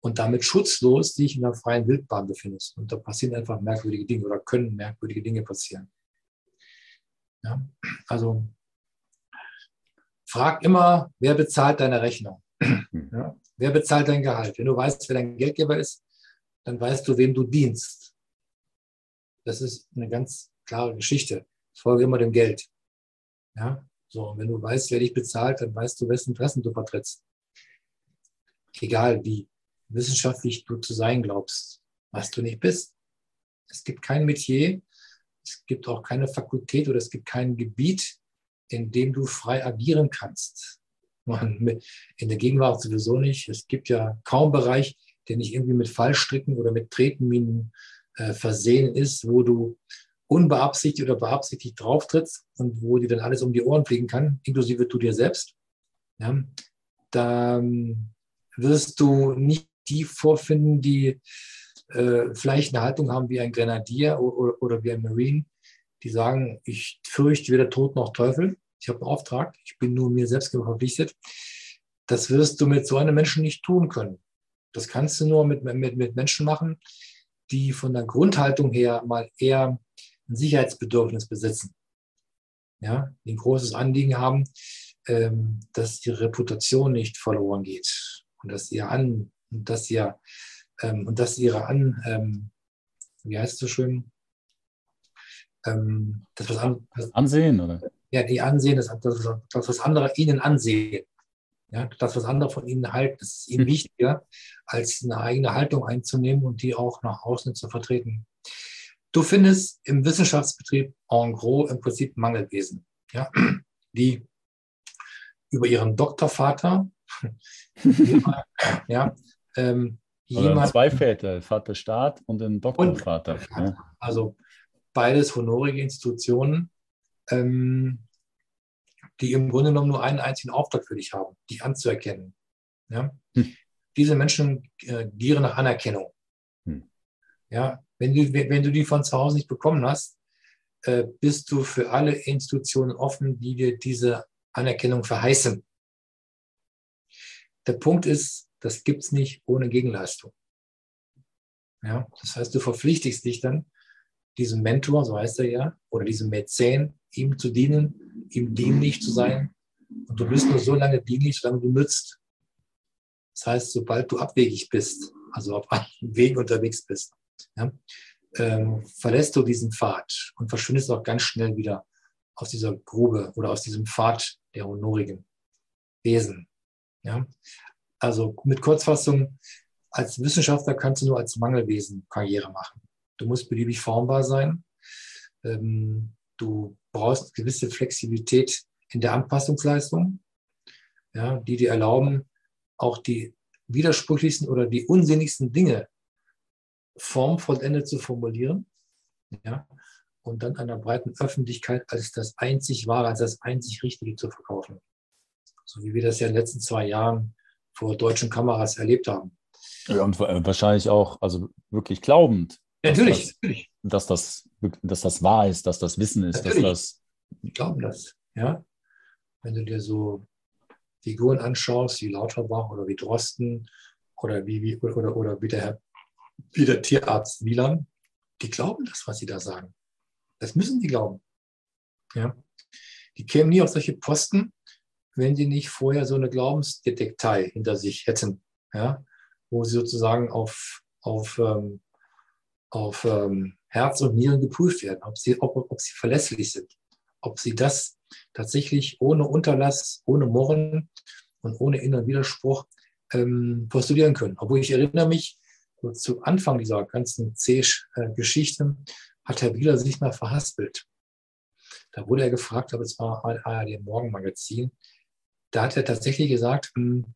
Und damit schutzlos dich in der freien Wildbahn befindest. Und da passieren einfach merkwürdige Dinge oder können merkwürdige Dinge passieren. Ja? Also frag immer, wer bezahlt deine Rechnung? Hm. Ja? Wer bezahlt dein Gehalt? Wenn du weißt, wer dein Geldgeber ist, dann weißt du, wem du dienst. Das ist eine ganz klare Geschichte. Ich folge immer dem Geld. Ja? So, und wenn du weißt, wer dich bezahlt, dann weißt du, wessen Interessen du vertrittst. Egal wie wissenschaftlich du zu sein glaubst, was du nicht bist. Es gibt kein Metier, es gibt auch keine Fakultät oder es gibt kein Gebiet, in dem du frei agieren kannst. In der Gegenwart sowieso nicht. Es gibt ja kaum Bereich, der nicht irgendwie mit Fallstricken oder mit Tretminen äh, versehen ist, wo du unbeabsichtigt oder beabsichtigt drauftrittst und wo dir dann alles um die Ohren fliegen kann, inklusive du dir selbst. Ja, da ähm, wirst du nicht die vorfinden, die äh, vielleicht eine Haltung haben wie ein Grenadier oder, oder wie ein Marine, die sagen, ich fürchte weder Tod noch Teufel, ich habe einen Auftrag, ich bin nur mir selbst verpflichtet. Das wirst du mit so einem Menschen nicht tun können. Das kannst du nur mit, mit, mit Menschen machen, die von der Grundhaltung her mal eher ein Sicherheitsbedürfnis besitzen. Ja, die ein großes Anliegen haben, ähm, dass ihre Reputation nicht verloren geht und dass ihr an, dass ihr ähm, und dass ihre An, ähm, wie heißt es so schön? Ähm, das, was an, das Ansehen, oder? Ja, die Ansehen, das, das, das, was andere ihnen ansehen. Ja, das, was andere von ihnen halten, ist ihnen hm. wichtiger, als eine eigene Haltung einzunehmen und die auch nach außen zu vertreten. Du findest im Wissenschaftsbetrieb en gros im Prinzip Mangelwesen, ja, die über ihren Doktorvater, ja, ähm, jemand, zwei Väter, Vater Staat und ein Doktorvater. Und, ja. Also beides honorige Institutionen, ähm, die im Grunde genommen nur einen einzigen Auftrag für dich haben, dich anzuerkennen. Ja? Hm. Diese Menschen äh, gieren nach Anerkennung. Hm. Ja, wenn du, wenn du die von zu Hause nicht bekommen hast, äh, bist du für alle Institutionen offen, die dir diese Anerkennung verheißen. Der Punkt ist, das gibt es nicht ohne Gegenleistung. Ja, das heißt, du verpflichtigst dich dann, diesem Mentor, so heißt er ja, oder diesem Mäzen, ihm zu dienen, ihm dienlich zu sein. Und du bist nur so lange dienlich, solange du nützt. Das heißt, sobald du abwegig bist, also auf einem Weg unterwegs bist, ja, ähm, verlässt du diesen Pfad und verschwindest auch ganz schnell wieder aus dieser Grube oder aus diesem Pfad der honorigen Wesen. Ja? Also mit Kurzfassung, als Wissenschaftler kannst du nur als Mangelwesen Karriere machen. Du musst beliebig formbar sein. Ähm, du brauchst gewisse Flexibilität in der Anpassungsleistung, ja, die dir erlauben, auch die widersprüchlichsten oder die unsinnigsten Dinge formvollendet zu formulieren. Ja, und dann einer breiten Öffentlichkeit als das einzig Wahre, als das einzig Richtige zu verkaufen. So wie wir das ja in den letzten zwei Jahren vor deutschen Kameras erlebt haben. Ja, und wahrscheinlich auch, also wirklich glaubend. natürlich, dass das, natürlich. Dass das, dass das wahr ist, dass das Wissen ist, natürlich. dass das. Die glauben das, ja. Wenn du dir so Figuren anschaust, wie Lauterbach oder wie Drosten oder wie, wie oder, oder wie, der, wie der Tierarzt Wieland, die glauben das, was sie da sagen. Das müssen die glauben. Ja. Die kämen nie auf solche Posten, wenn sie nicht vorher so eine Glaubensdetektei hinter sich hätten, ja, wo sie sozusagen auf, auf, ähm, auf ähm, Herz und Nieren geprüft werden, ob sie, ob, ob sie verlässlich sind, ob sie das tatsächlich ohne Unterlass, ohne Murren und ohne inneren Widerspruch ähm, postulieren können. Obwohl ich erinnere mich, so zu Anfang dieser ganzen C-Geschichte hat Herr Wieler sich mal verhaspelt. Da wurde er gefragt, aber es war ARD Morgenmagazin. Da hat er tatsächlich gesagt, ähm,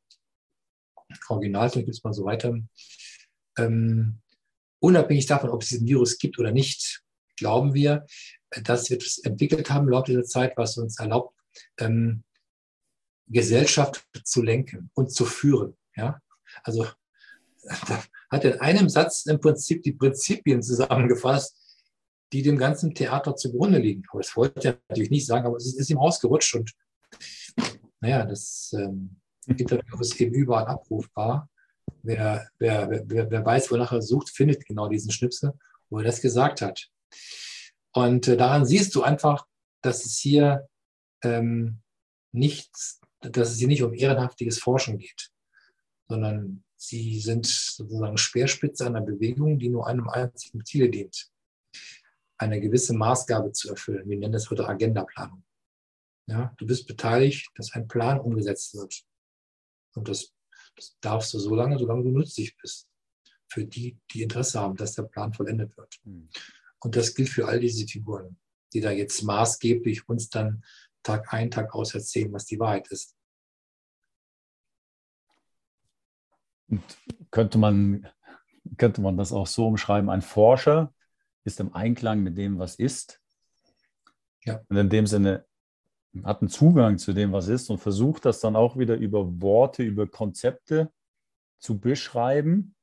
Original, ich es mal so weiter, ähm, unabhängig davon, ob es diesen Virus gibt oder nicht, glauben wir, dass wir das entwickelt haben Laufe dieser Zeit, was uns erlaubt, ähm, Gesellschaft zu lenken und zu führen. Ja? Also hat in einem Satz im Prinzip die Prinzipien zusammengefasst, die dem ganzen Theater zugrunde liegen. Aber das wollte er natürlich nicht sagen, aber es ist, ist ihm ausgerutscht und naja, das ähm, Interview ist eben überall abrufbar. Wer, wer, wer, wer weiß, wonach er sucht, findet genau diesen Schnipsel, wo er das gesagt hat. Und äh, daran siehst du einfach, dass es hier ähm, nichts, dass es hier nicht um ehrenhaftiges Forschen geht, sondern sie sind sozusagen Speerspitze einer Bewegung, die nur einem einzigen Ziel dient eine gewisse Maßgabe zu erfüllen. Wir nennen das heute Agendaplanung. Ja, du bist beteiligt, dass ein Plan umgesetzt wird. Und das, das darfst du so lange, solange du nützlich bist. Für die, die Interesse haben, dass der Plan vollendet wird. Mhm. Und das gilt für all diese Figuren, die da jetzt maßgeblich uns dann Tag ein, Tag aus erzählen, was die Wahrheit ist. Und könnte man, könnte man das auch so umschreiben, ein Forscher ist im Einklang mit dem, was ist. Ja. Und in dem Sinne hat einen Zugang zu dem, was ist und versucht das dann auch wieder über Worte, über Konzepte zu beschreiben.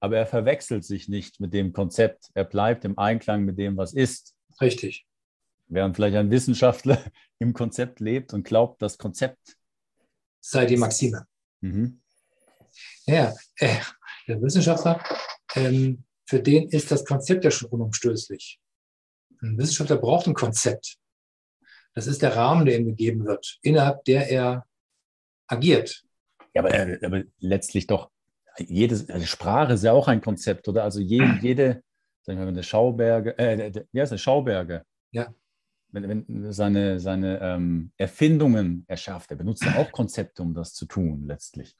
Aber er verwechselt sich nicht mit dem Konzept. Er bleibt im Einklang mit dem, was ist. Richtig. Während vielleicht ein Wissenschaftler im Konzept lebt und glaubt, das Konzept sei die Maxime. Mhm. Ja, äh, der Wissenschaftler ähm, für den ist das Konzept ja schon unumstößlich. Ein Wissenschaftler braucht ein Konzept. Das ist der Rahmen, der ihm gegeben wird, innerhalb der er agiert. Ja, aber, äh, aber letztlich doch, jede also Sprache ist ja auch ein Konzept, oder? Also je, jede, sagen wir mal, eine Schauberge, äh, ja, ist eine Schauberge. Ja. Wenn, wenn seine, seine ähm, Erfindungen erschafft, er benutzt ja auch Konzepte, um das zu tun, letztlich.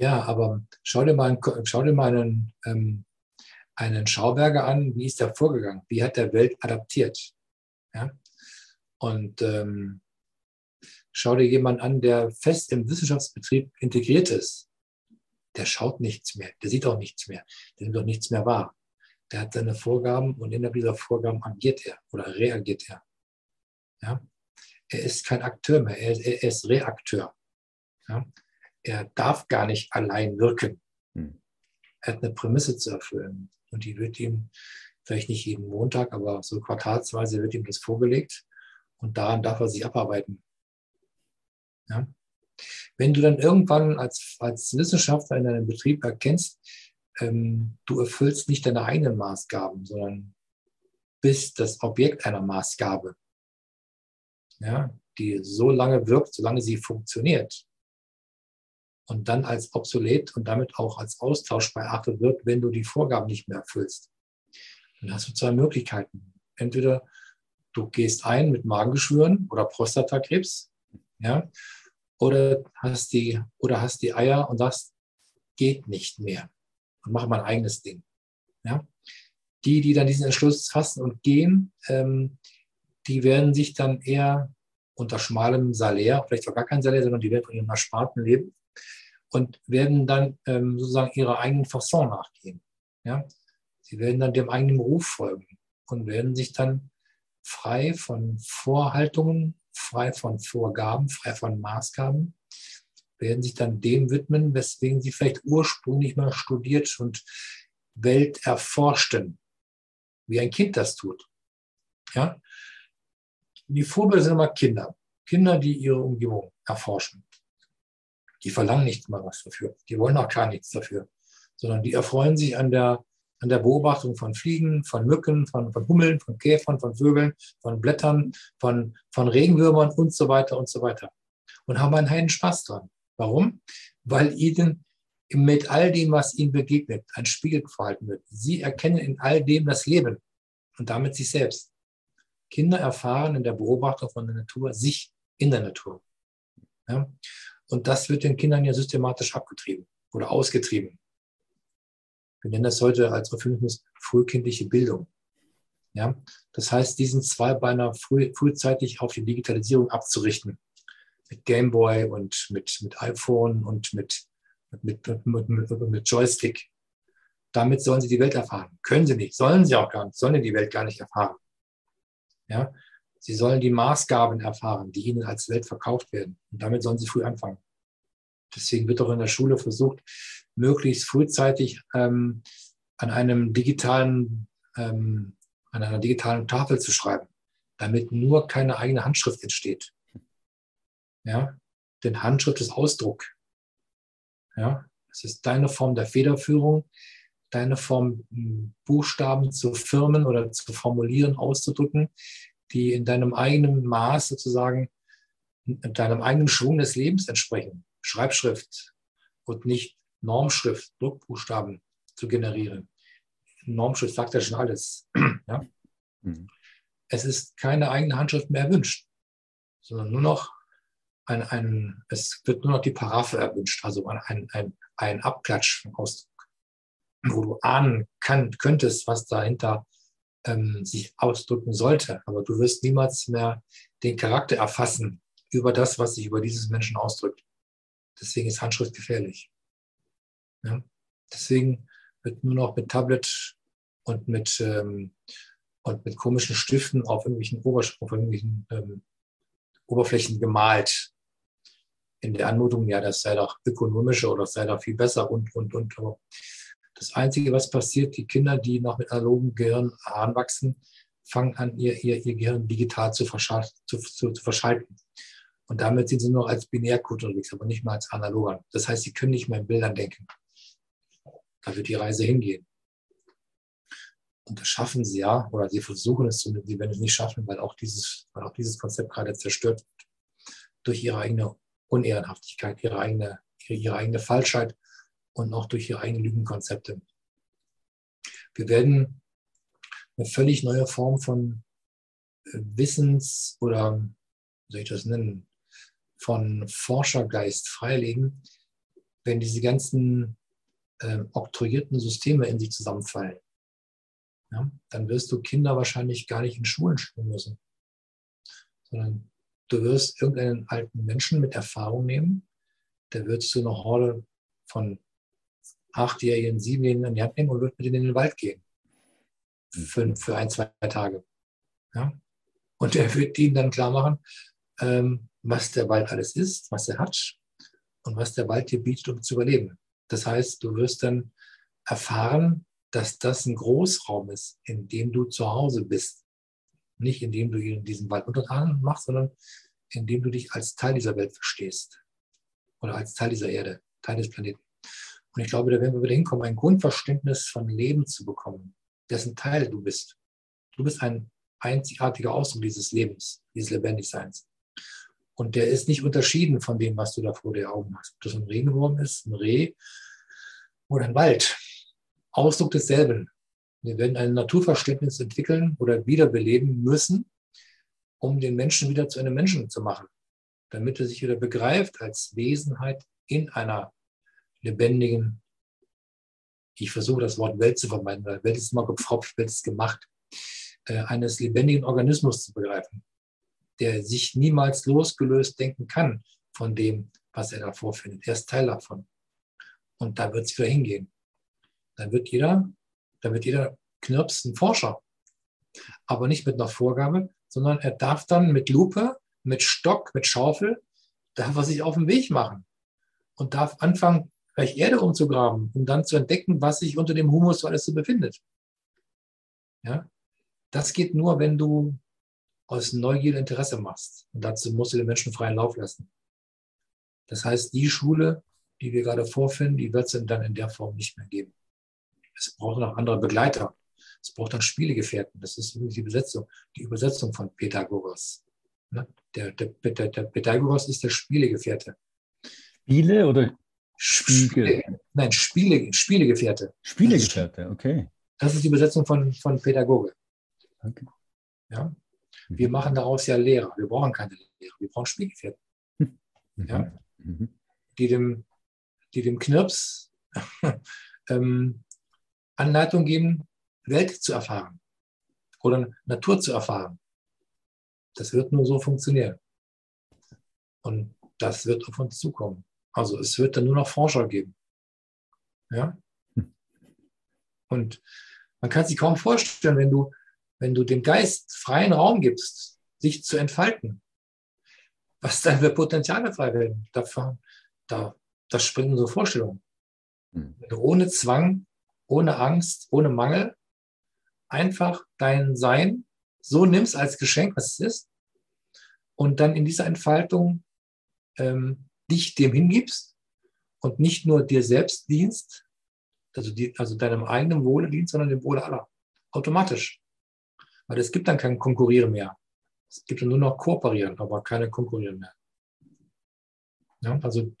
Ja, aber schau dir mal, schau dir mal einen ähm, einen Schauberger an, wie ist er vorgegangen, wie hat er Welt adaptiert. Ja? Und ähm, schau dir jemanden an, der fest im Wissenschaftsbetrieb integriert ist. Der schaut nichts mehr, der sieht auch nichts mehr, der nimmt auch nichts mehr wahr. Der hat seine Vorgaben und innerhalb dieser Vorgaben agiert er oder reagiert er. Ja? Er ist kein Akteur mehr, er, er ist Reakteur. Ja? Er darf gar nicht allein wirken. Hm. Er hat eine Prämisse zu erfüllen. Und die wird ihm vielleicht nicht jeden Montag, aber so quartalsweise wird ihm das vorgelegt. Und daran darf er sich abarbeiten. Ja? Wenn du dann irgendwann als, als Wissenschaftler in deinem Betrieb erkennst, ähm, du erfüllst nicht deine eigenen Maßgaben, sondern bist das Objekt einer Maßgabe, ja, die so lange wirkt, solange sie funktioniert, und dann als obsolet und damit auch als austauschbar erachtet wird, wenn du die Vorgaben nicht mehr erfüllst. Dann hast du zwei Möglichkeiten. Entweder du gehst ein mit Magengeschwüren oder Prostatakrebs, ja, oder hast die, oder hast die Eier und sagst, geht nicht mehr und mach mein eigenes Ding. Ja. Die, die dann diesen Entschluss fassen und gehen, ähm, die werden sich dann eher unter schmalem Salär, vielleicht auch gar kein Salär, sondern die werden von ihrem ersparten Leben und werden dann ähm, sozusagen ihrer eigenen Fasson nachgehen. Ja? Sie werden dann dem eigenen Ruf folgen und werden sich dann frei von Vorhaltungen, frei von Vorgaben, frei von Maßgaben, werden sich dann dem widmen, weswegen sie vielleicht ursprünglich mal studiert und Welt erforschten, wie ein Kind das tut. Ja? Die Vorbilder sind immer Kinder. Kinder, die ihre Umgebung erforschen. Die verlangen nicht mal was dafür. Die wollen auch gar nichts dafür. Sondern die erfreuen sich an der, an der Beobachtung von Fliegen, von Mücken, von, von Hummeln, von Käfern, von Vögeln, von Blättern, von, von Regenwürmern und so weiter und so weiter. Und haben einen heiden Spaß dran. Warum? Weil ihnen mit all dem, was ihnen begegnet, ein Spiegel verhalten wird. Sie erkennen in all dem das Leben und damit sich selbst. Kinder erfahren in der Beobachtung von der Natur sich in der Natur. Ja? Und das wird den Kindern ja systematisch abgetrieben oder ausgetrieben. Wir nennen das heute als Euphemismus frühkindliche Bildung. Ja? Das heißt, diesen Zweibeiner früh, frühzeitig auf die Digitalisierung abzurichten. Mit Gameboy und mit, mit iPhone und mit, mit, mit, mit, mit Joystick. Damit sollen sie die Welt erfahren. Können sie nicht, sollen sie auch gar nicht, sollen die Welt gar nicht erfahren. Ja? Sie sollen die Maßgaben erfahren, die ihnen als Welt verkauft werden. Und damit sollen sie früh anfangen. Deswegen wird auch in der Schule versucht, möglichst frühzeitig ähm, an einem digitalen, ähm, an einer digitalen Tafel zu schreiben, damit nur keine eigene Handschrift entsteht. Ja, denn Handschrift ist Ausdruck. Ja, es ist deine Form der Federführung, deine Form, Buchstaben zu firmen oder zu formulieren, auszudrücken, die in deinem eigenen Maß sozusagen, in deinem eigenen Schwung des Lebens entsprechen. Schreibschrift und nicht Normschrift, Druckbuchstaben zu generieren. Normschrift sagt ja schon alles. ja? Mhm. Es ist keine eigene Handschrift mehr erwünscht, sondern nur noch ein, ein, es wird nur noch die Paraphe erwünscht, also ein, ein, ein Abklatsch vom Ausdruck, wo du ahnen kann, könntest, was dahinter ähm, sich ausdrücken sollte. Aber du wirst niemals mehr den Charakter erfassen über das, was sich über dieses Menschen ausdrückt. Deswegen ist Handschrift gefährlich. Ja? Deswegen wird nur noch mit Tablet und mit, ähm, und mit komischen Stiften auf irgendwelchen, Obersch auf irgendwelchen ähm, Oberflächen gemalt. In der Anmutung, ja, das sei doch ökonomischer oder das sei doch viel besser und, und, und. Aber das Einzige, was passiert, die Kinder, die noch mit analogem Gehirn heranwachsen, fangen an, ihr, ihr, ihr Gehirn digital zu, zu, zu, zu verschalten. Und damit sind sie nur als Binärcode unterwegs, aber nicht mal als analoger. Das heißt, sie können nicht mehr in Bildern denken. Da wird die Reise hingehen. Und das schaffen sie ja, oder sie versuchen es zumindest, sie werden es nicht schaffen, weil auch dieses, weil auch dieses Konzept gerade zerstört. Durch ihre eigene Unehrenhaftigkeit, ihre eigene, ihre eigene Falschheit und auch durch ihre eigenen Lügenkonzepte. Wir werden eine völlig neue Form von äh, Wissens- oder, wie soll ich das nennen, von Forschergeist freilegen, wenn diese ganzen äh, oktroyierten Systeme in sich zusammenfallen. Ja, dann wirst du Kinder wahrscheinlich gar nicht in Schulen schulen müssen, sondern du wirst irgendeinen alten Menschen mit Erfahrung nehmen, der wird zu einer Horde von Achtjährigen, Siebenjährigen in die Hand nehmen und wird mit ihnen in den Wald gehen. Für, für ein, zwei Tage. Ja? Und er wird ihnen dann klar machen, ähm, was der Wald alles ist, was er hat und was der Wald dir bietet, um zu überleben. Das heißt, du wirst dann erfahren, dass das ein Großraum ist, in dem du zu Hause bist. Nicht in dem du in diesem Wald untertan machst, sondern in dem du dich als Teil dieser Welt verstehst. Oder als Teil dieser Erde, Teil des Planeten. Und ich glaube, da werden wir wieder hinkommen, ein Grundverständnis von Leben zu bekommen, dessen Teil du bist. Du bist ein einzigartiger Ausdruck dieses Lebens, dieses Lebendigseins. Und der ist nicht unterschieden von dem, was du da vor dir Augen hast. Ob das ein Regenwurm ist, ein Reh oder ein Wald. Ausdruck desselben. Wir werden ein Naturverständnis entwickeln oder wiederbeleben müssen, um den Menschen wieder zu einem Menschen zu machen, damit er sich wieder begreift als Wesenheit in einer lebendigen, ich versuche das Wort Welt zu vermeiden, weil Welt ist immer gepfropft, Welt ist gemacht, äh, eines lebendigen Organismus zu begreifen, der sich niemals losgelöst denken kann von dem, was er da vorfindet. Er ist Teil davon. Und da wird es wieder hingehen. Dann wird jeder, dann wird jeder Knirps ein Forscher. Aber nicht mit einer Vorgabe, sondern er darf dann mit Lupe, mit Stock, mit Schaufel, darf er sich auf den Weg machen und darf anfangen, vielleicht Erde umzugraben, um dann zu entdecken, was sich unter dem Humus alles so befindet. Ja? Das geht nur, wenn du aus Neugier Interesse machst. Und dazu musst du den Menschen freien Lauf lassen. Das heißt, die Schule, die wir gerade vorfinden, die wird es dann in der Form nicht mehr geben. Es braucht noch andere Begleiter. Es braucht dann Spielegefährten. Das ist die Übersetzung, die Übersetzung von. Ne? Der, der, der, der Pädagogos ist der Spielegefährte. Spiele oder? Spiele, nein, Spiele, Spielegefährte. Spieglegefährte, okay. Das ist die Übersetzung von, von Pädagoge. Okay. Ja? Wir mhm. machen daraus ja Lehrer. Wir brauchen keine Lehrer, wir brauchen Spielgefährten. Mhm. Ja? Mhm. Die, dem, die dem Knirps ähm, Anleitung geben, Welt zu erfahren oder Natur zu erfahren. Das wird nur so funktionieren. Und das wird auf uns zukommen. Also es wird dann nur noch Forscher geben. Ja? Und man kann sich kaum vorstellen, wenn du, wenn du dem Geist freien Raum gibst, sich zu entfalten, was dann für Potenziale frei werden. Da, da, das springen so Vorstellungen. Hm. Ohne Zwang, ohne Angst, ohne Mangel, einfach dein Sein so nimmst als Geschenk, was es ist, und dann in dieser Entfaltung ähm, dich dem hingibst und nicht nur dir selbst dienst, also, die, also deinem eigenen Wohle dienst, sondern dem Wohle aller. Automatisch. Weil es gibt dann kein Konkurrieren mehr. Es gibt dann nur noch Kooperieren, aber keine Konkurrieren mehr. Ja, also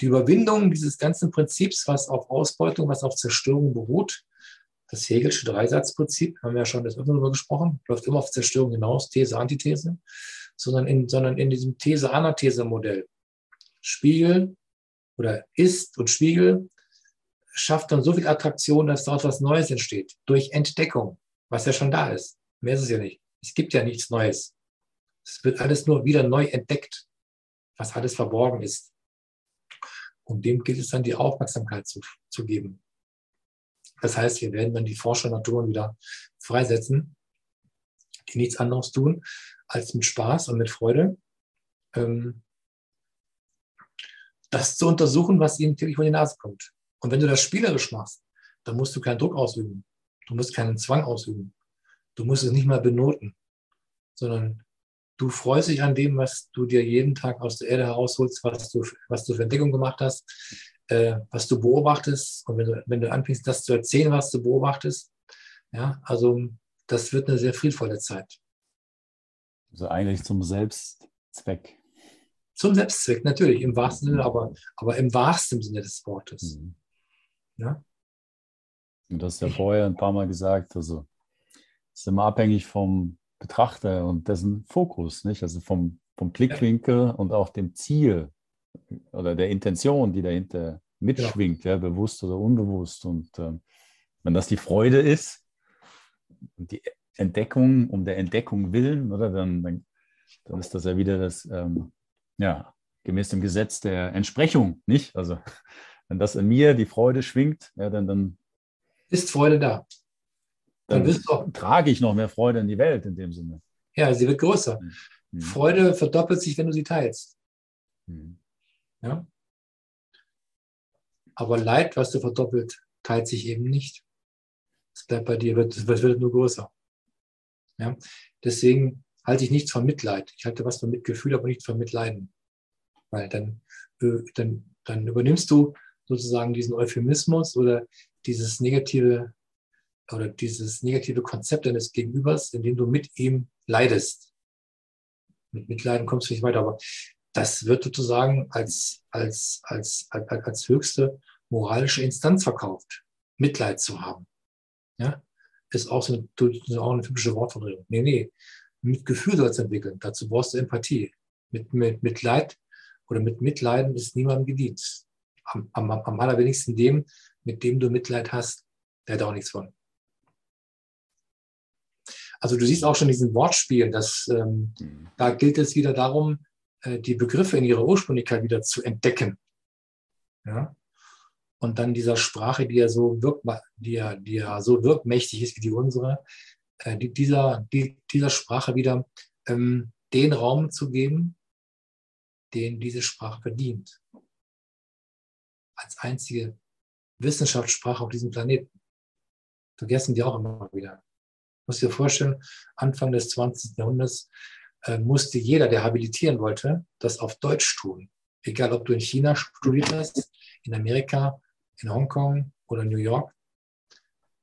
die Überwindung dieses ganzen Prinzips, was auf Ausbeutung, was auf Zerstörung beruht, das Hegelsche Dreisatzprinzip, haben wir ja schon das öfter darüber gesprochen, läuft immer auf Zerstörung hinaus, These, Antithese, sondern in, sondern in diesem These-Anathese-Modell. Spiegel oder ist und Spiegel schafft dann so viel Attraktion, dass daraus was Neues entsteht. Durch Entdeckung, was ja schon da ist. Mehr ist es ja nicht. Es gibt ja nichts Neues. Es wird alles nur wieder neu entdeckt, was alles verborgen ist. Und dem gilt es dann die Aufmerksamkeit zu, zu geben. Das heißt, wir werden dann die Forskernaturen wieder freisetzen, die nichts anderes tun, als mit Spaß und mit Freude ähm, das zu untersuchen, was ihnen täglich vor die Nase kommt. Und wenn du das spielerisch machst, dann musst du keinen Druck ausüben. Du musst keinen Zwang ausüben. Du musst es nicht mal benoten, sondern du freust dich an dem, was du dir jeden Tag aus der Erde herausholst, was du, was du für Entdeckung gemacht hast, äh, was du beobachtest. Und wenn du, wenn du anfängst, das zu erzählen, was du beobachtest, ja, also das wird eine sehr friedvolle Zeit. Also eigentlich zum Selbstzweck. Zum Selbstzweck, natürlich, im wahrsten Sinne, aber, aber im wahrsten Sinne des Wortes. Mhm. Ja? Das hast ja vorher ein paar Mal gesagt, also es ist immer abhängig vom Betrachter und dessen Fokus, nicht? Also vom, vom Blickwinkel ja. und auch dem Ziel oder der Intention, die dahinter mitschwingt, ja, ja bewusst oder unbewusst. Und äh, wenn das die Freude ist und die Entdeckung um der Entdeckung willen, oder dann, dann, dann ist das ja wieder das, ähm, ja, gemäß dem Gesetz der Entsprechung, nicht? Also wenn das in mir die Freude schwingt, ja, dann, dann ist Freude da. Dann, dann trage ich noch mehr Freude in die Welt in dem Sinne. Ja, sie wird größer. Mhm. Freude verdoppelt sich, wenn du sie teilst. Mhm. Ja? Aber Leid, was du verdoppelt, teilt sich eben nicht. Es bleibt bei dir, es wird, wird nur größer. Ja? Deswegen halte ich nichts von Mitleid. Ich halte was von Mitgefühl, aber nichts von Mitleiden. Weil dann, äh, dann, dann übernimmst du sozusagen diesen Euphemismus oder dieses negative oder dieses negative Konzept deines Gegenübers, indem du mit ihm leidest. Mit Mitleiden kommst du nicht weiter, aber das wird sozusagen als, als, als, als, als höchste moralische Instanz verkauft, Mitleid zu haben. Ja? ist auch, so eine, auch eine typische Wortverdrehung. Nee, nee. Mit Gefühl soll es entwickeln. Dazu brauchst du Empathie. Mit, mit, mit Leid oder mit Mitleiden ist niemandem gedient. Am, am, am allerwenigsten dem, mit dem du Mitleid hast, der hat auch nichts von. Also du siehst auch schon diesen Wortspiel, dass ähm, mhm. da gilt es wieder darum, äh, die Begriffe in ihrer Ursprünglichkeit wieder zu entdecken. Ja? Und dann dieser Sprache, die ja so wirk die ja, die ja so wirkmächtig ist wie die unsere, äh, die, dieser, die, dieser Sprache wieder ähm, den Raum zu geben, den diese Sprache verdient. Als einzige Wissenschaftssprache auf diesem Planeten. Vergessen die auch immer wieder. Muss dir vorstellen, Anfang des 20. Jahrhunderts äh, musste jeder, der habilitieren wollte, das auf Deutsch tun. Egal, ob du in China studiert hast, in Amerika, in Hongkong oder New York.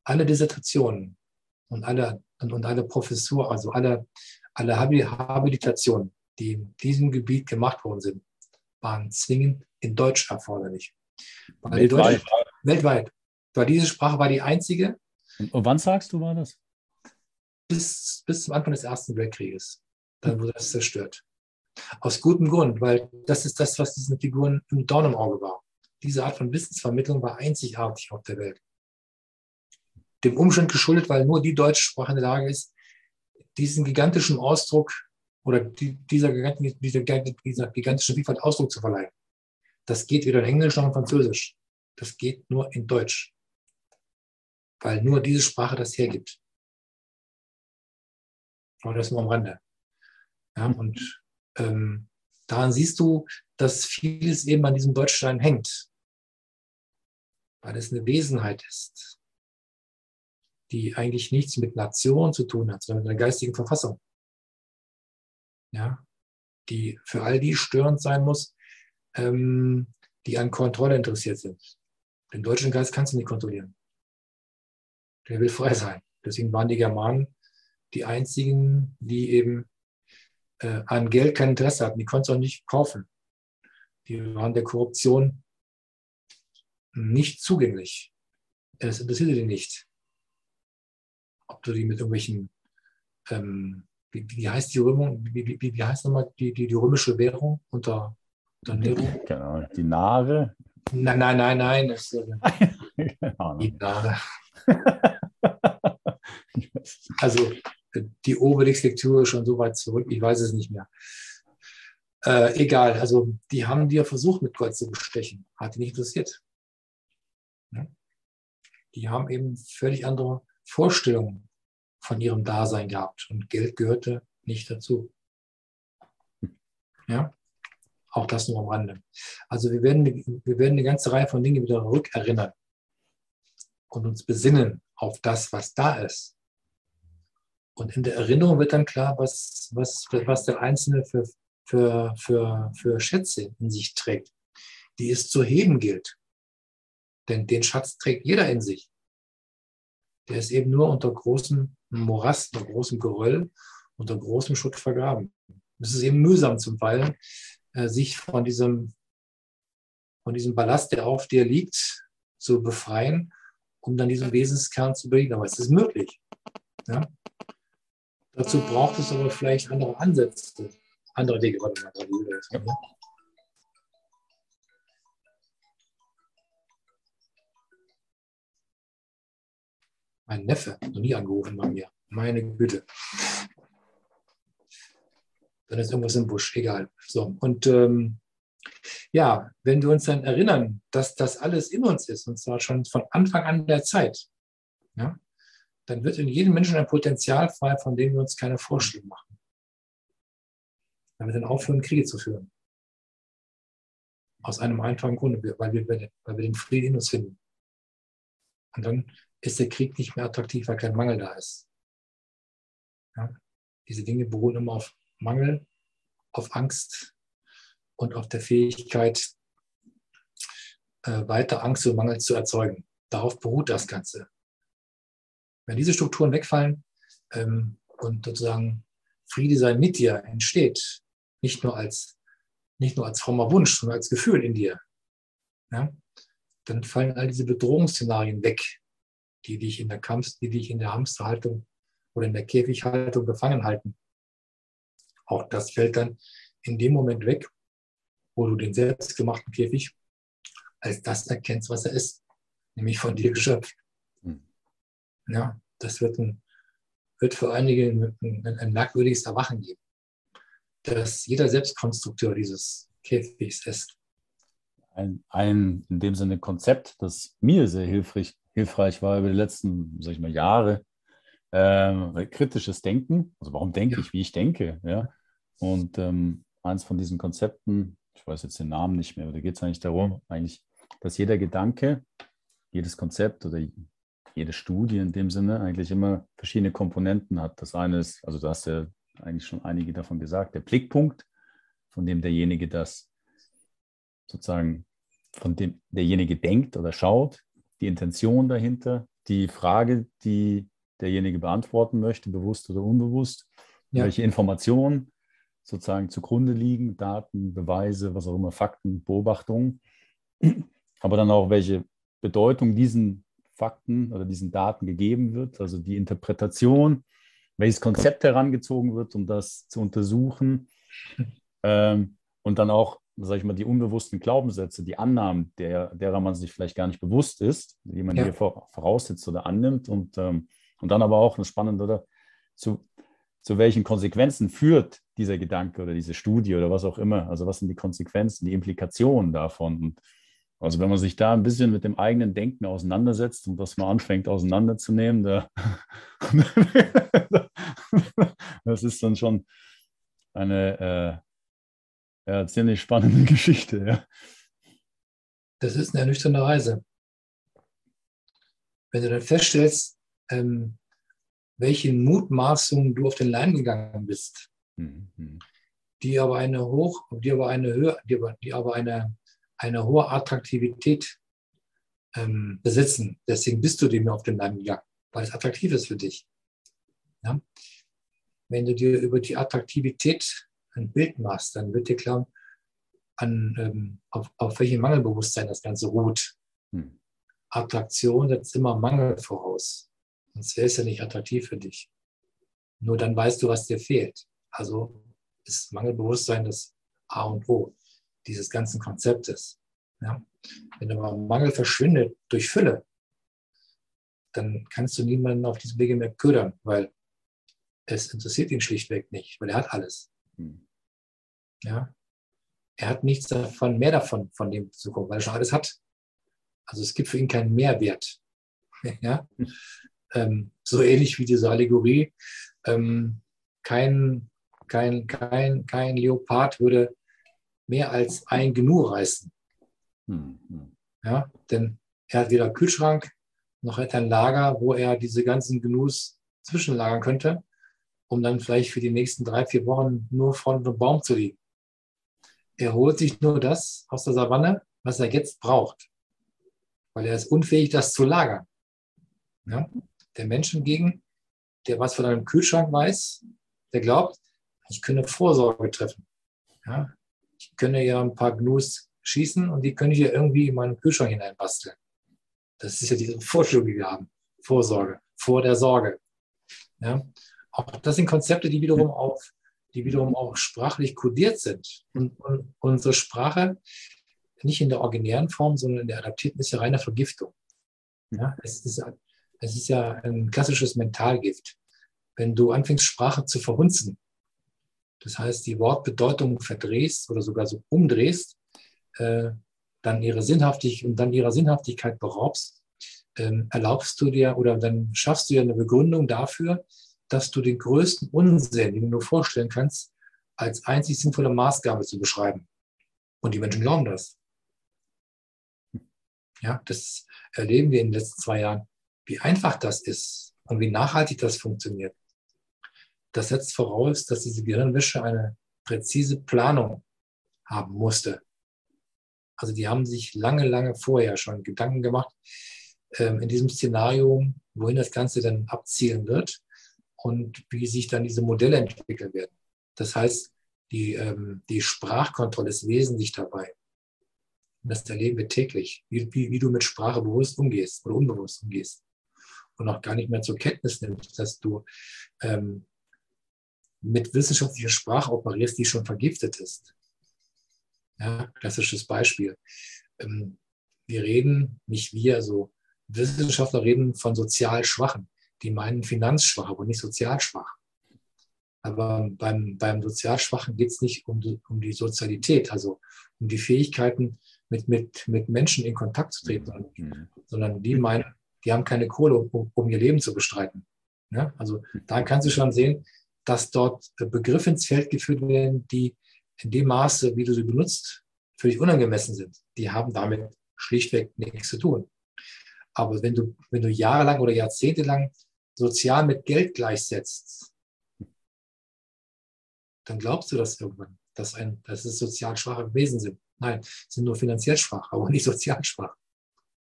Alle Dissertationen und alle, und, und alle Professur, also alle, alle Habilitationen, die in diesem Gebiet gemacht worden sind, waren zwingend in Deutsch erforderlich. weltweit. Deutsch, weltweit. Weil diese Sprache war die einzige. Und wann sagst du, war das? Bis, bis zum Anfang des Ersten Weltkrieges. Dann wurde das zerstört. Aus gutem Grund, weil das ist das, was diesen Figuren im Dorn im Auge war. Diese Art von Wissensvermittlung war einzigartig auf der Welt. Dem Umstand geschuldet, weil nur die deutsche Sprache in der Lage ist, diesen gigantischen Ausdruck oder dieser, dieser, dieser gigantischen Vielfalt Ausdruck zu verleihen. Das geht weder in Englisch noch in Französisch. Das geht nur in Deutsch. Weil nur diese Sprache das hergibt. Aber das nur am Rande. Ja, und ähm, daran siehst du, dass vieles eben an diesem Deutschstein hängt. Weil es eine Wesenheit ist, die eigentlich nichts mit Nation zu tun hat, sondern mit einer geistigen Verfassung ja, die für all die störend sein muss, ähm, die an Kontrolle interessiert sind. Den deutschen Geist kannst du nicht kontrollieren. Der will frei sein. Deswegen waren die Germanen die einzigen, die eben äh, an Geld kein Interesse hatten. Die konnten es auch nicht kaufen. Die waren der Korruption nicht zugänglich. Es interessierte die nicht. Ob du die mit irgendwelchen ähm, wie, wie heißt die Römung, wie, wie, wie heißt nochmal die, die, die römische Währung unter, unter Nero? Genau, die Nare. Nein, nein, nein, nein. Das, äh, die Nare. also die Obelix-Lektüre schon so weit zurück, ich weiß es nicht mehr. Äh, egal, also die haben dir versucht, mit Gold zu bestechen. Hat die nicht interessiert. Die haben eben völlig andere Vorstellungen von ihrem Dasein gehabt und Geld gehörte nicht dazu. Ja, auch das nur am Rande. Also wir werden, wir werden eine ganze Reihe von Dingen wieder rückerinnern und uns besinnen auf das, was da ist. Und in der Erinnerung wird dann klar, was, was, was der Einzelne für, für, für, für Schätze in sich trägt, die es zu heben gilt. Denn den Schatz trägt jeder in sich. Der ist eben nur unter großem Morast, unter großem Geröll, unter großem Schutt vergraben. Es ist eben mühsam zum Teil, äh, sich von diesem, von diesem Ballast, der auf dir liegt, zu befreien, um dann diesen Wesenskern zu bedienen. Aber es ist möglich. Ja? Dazu braucht es aber vielleicht andere Ansätze, andere Dinge. Warte mal, ja. Mein Neffe, noch nie angerufen bei mir. Meine Güte. Dann ist irgendwas im Busch, egal. So, und ähm, ja, wenn wir uns dann erinnern, dass das alles in uns ist, und zwar schon von Anfang an der Zeit, ja, dann wird in jedem Menschen ein Potenzial frei, von dem wir uns keine Vorstellung machen. Wir dann aufhören, Kriege zu führen. Aus einem einfachen Grunde, weil wir, weil wir den Frieden in uns finden. Und dann ist der Krieg nicht mehr attraktiv, weil kein Mangel da ist. Ja? Diese Dinge beruhen immer auf Mangel, auf Angst und auf der Fähigkeit, äh, weiter Angst und Mangel zu erzeugen. Darauf beruht das Ganze. Wenn diese Strukturen wegfallen ähm, und sozusagen Friede sein mit dir entsteht, nicht nur als, nicht nur als frommer Wunsch, sondern als Gefühl in dir, ja, dann fallen all diese Bedrohungsszenarien weg, die dich in der Kampf, die dich in der Hamsterhaltung oder in der Käfighaltung gefangen halten. Auch das fällt dann in dem Moment weg, wo du den selbstgemachten Käfig als das erkennst, was er ist, nämlich von dir geschöpft. Hm. Ja, das wird, ein, wird für einige ein, ein, ein merkwürdiges Erwachen geben, dass jeder Selbstkonstrukteur dieses Käfigs ist. Ein, ein in dem Sinne Konzept, das mir sehr hilfreich, hilfreich war über die letzten, sag ich mal, Jahre, äh, kritisches Denken. Also warum denke ich, wie ich denke? Ja? Und ähm, eins von diesen Konzepten, ich weiß jetzt den Namen nicht mehr, aber da geht es eigentlich darum, eigentlich, dass jeder Gedanke, jedes Konzept oder jede Studie in dem Sinne eigentlich immer verschiedene Komponenten hat. Das eine ist, also du hast ja eigentlich schon einige davon gesagt, der Blickpunkt, von dem derjenige das sozusagen, von dem derjenige denkt oder schaut, die Intention dahinter, die Frage, die derjenige beantworten möchte, bewusst oder unbewusst, ja. welche Informationen sozusagen zugrunde liegen, Daten, Beweise, was auch immer, Fakten, Beobachtungen, aber dann auch welche Bedeutung diesen Fakten oder diesen Daten gegeben wird, also die Interpretation, welches Konzept herangezogen wird, um das zu untersuchen. Ähm, und dann auch, sage ich mal, die unbewussten Glaubenssätze, die Annahmen, der, derer man sich vielleicht gar nicht bewusst ist, die man ja. hier voraussetzt oder annimmt und, ähm, und dann aber auch, das Spannende, oder, zu, zu welchen Konsequenzen führt dieser Gedanke oder diese Studie oder was auch immer. Also was sind die Konsequenzen, die Implikationen davon? Und also wenn man sich da ein bisschen mit dem eigenen Denken auseinandersetzt und das mal anfängt auseinanderzunehmen, da, das ist dann schon eine äh, ja, ziemlich spannende Geschichte. Ja. Das ist eine ernüchternde Reise. Wenn du dann feststellst, ähm, welchen Mutmaßungen du auf den Leim gegangen bist, mhm. die aber eine hoch, die aber eine Höhe, die aber, die aber eine, eine hohe Attraktivität ähm, besitzen. Deswegen bist du dem auf den Leim gegangen, weil es attraktiv ist für dich. Ja? Wenn du dir über die Attraktivität ein Bild machst, dann wird dir klar, an, ähm, auf, auf welchem Mangelbewusstsein das Ganze ruht. Hm. Attraktion setzt immer Mangel voraus. Sonst wäre es ja nicht attraktiv für dich. Nur dann weißt du, was dir fehlt. Also ist Mangelbewusstsein das A und O dieses ganzen Konzeptes. Ja? Wenn aber Mangel verschwindet durch Fülle, dann kannst du niemanden auf diesem Wege mehr ködern, weil es interessiert ihn schlichtweg nicht, weil er hat alles. Hm. Ja? Er hat nichts davon, mehr davon, von dem zu kommen, weil er schon alles hat. Also es gibt für ihn keinen Mehrwert. Ja? ähm, so ähnlich wie diese Allegorie. Ähm, kein, kein, kein, kein Leopard würde mehr als ein Gnu reißen. Mhm. Ja, denn er hat weder Kühlschrank noch hat er ein Lager, wo er diese ganzen Gnus zwischenlagern könnte, um dann vielleicht für die nächsten drei, vier Wochen nur vor einem Baum zu liegen. Er holt sich nur das aus der Savanne, was er jetzt braucht, weil er ist unfähig, das zu lagern. Ja? Der Mensch hingegen, der was von einem Kühlschrank weiß, der glaubt, ich könne Vorsorge treffen. Ja? Ich könne ja ein paar Gnus schießen und die könnte ich ja irgendwie in meinen Kühlschrank hineinbasteln. Das ist ja diese Vorstellung, die wir haben. Vorsorge, vor der Sorge. Ja? Auch das sind Konzepte, die wiederum auch, die wiederum auch sprachlich kodiert sind. Und, und unsere Sprache, nicht in der originären Form, sondern in der adaptierten, ist ja reine Vergiftung. Ja? Es ist es ist ja ein klassisches Mentalgift. Wenn du anfängst, Sprache zu verhunzen, das heißt, die Wortbedeutung verdrehst oder sogar so umdrehst, äh, dann ihre Sinnhaftigkeit und dann ihrer Sinnhaftigkeit beraubst, ähm, erlaubst du dir oder dann schaffst du dir eine Begründung dafür, dass du den größten Unsinn, den du nur vorstellen kannst, als einzig sinnvolle Maßgabe zu beschreiben. Und die Menschen glauben das. Ja, das erleben wir in den letzten zwei Jahren wie einfach das ist und wie nachhaltig das funktioniert, das setzt voraus, dass diese Gehirnwäsche eine präzise Planung haben musste. Also die haben sich lange, lange vorher schon Gedanken gemacht ähm, in diesem Szenario, wohin das Ganze dann abzielen wird und wie sich dann diese Modelle entwickeln werden. Das heißt, die, ähm, die Sprachkontrolle ist wesentlich dabei. Und das erleben wir täglich, wie, wie, wie du mit Sprache bewusst umgehst oder unbewusst umgehst. und auch gar nicht mehr zur Kenntnis nimmst, dass du ähm, mit wissenschaftlicher Sprache operierst, die schon vergiftet ist. Ja, klassisches Beispiel. Ähm, wir reden, nicht wir, also Wissenschaftler reden von sozial Schwachen. Die meinen finanzschwach, aber nicht sozial schwach. Aber beim, beim sozial Schwachen geht es nicht um die, um die Sozialität, also um die Fähigkeiten, mit, mit, mit Menschen in Kontakt zu treten, mhm. sondern die meinen, die haben keine Kohle, um, um ihr Leben zu bestreiten. Ja? Also da kannst du schon sehen, dass dort Begriffe ins Feld geführt werden, die in dem Maße, wie du sie benutzt, völlig unangemessen sind. Die haben damit schlichtweg nichts zu tun. Aber wenn du, wenn du jahrelang oder jahrzehntelang sozial mit Geld gleichsetzt, dann glaubst du das irgendwann, dass, ein, dass es sozial schwache Wesen sind. Nein, sind nur finanziell schwach, aber nicht sozial schwach.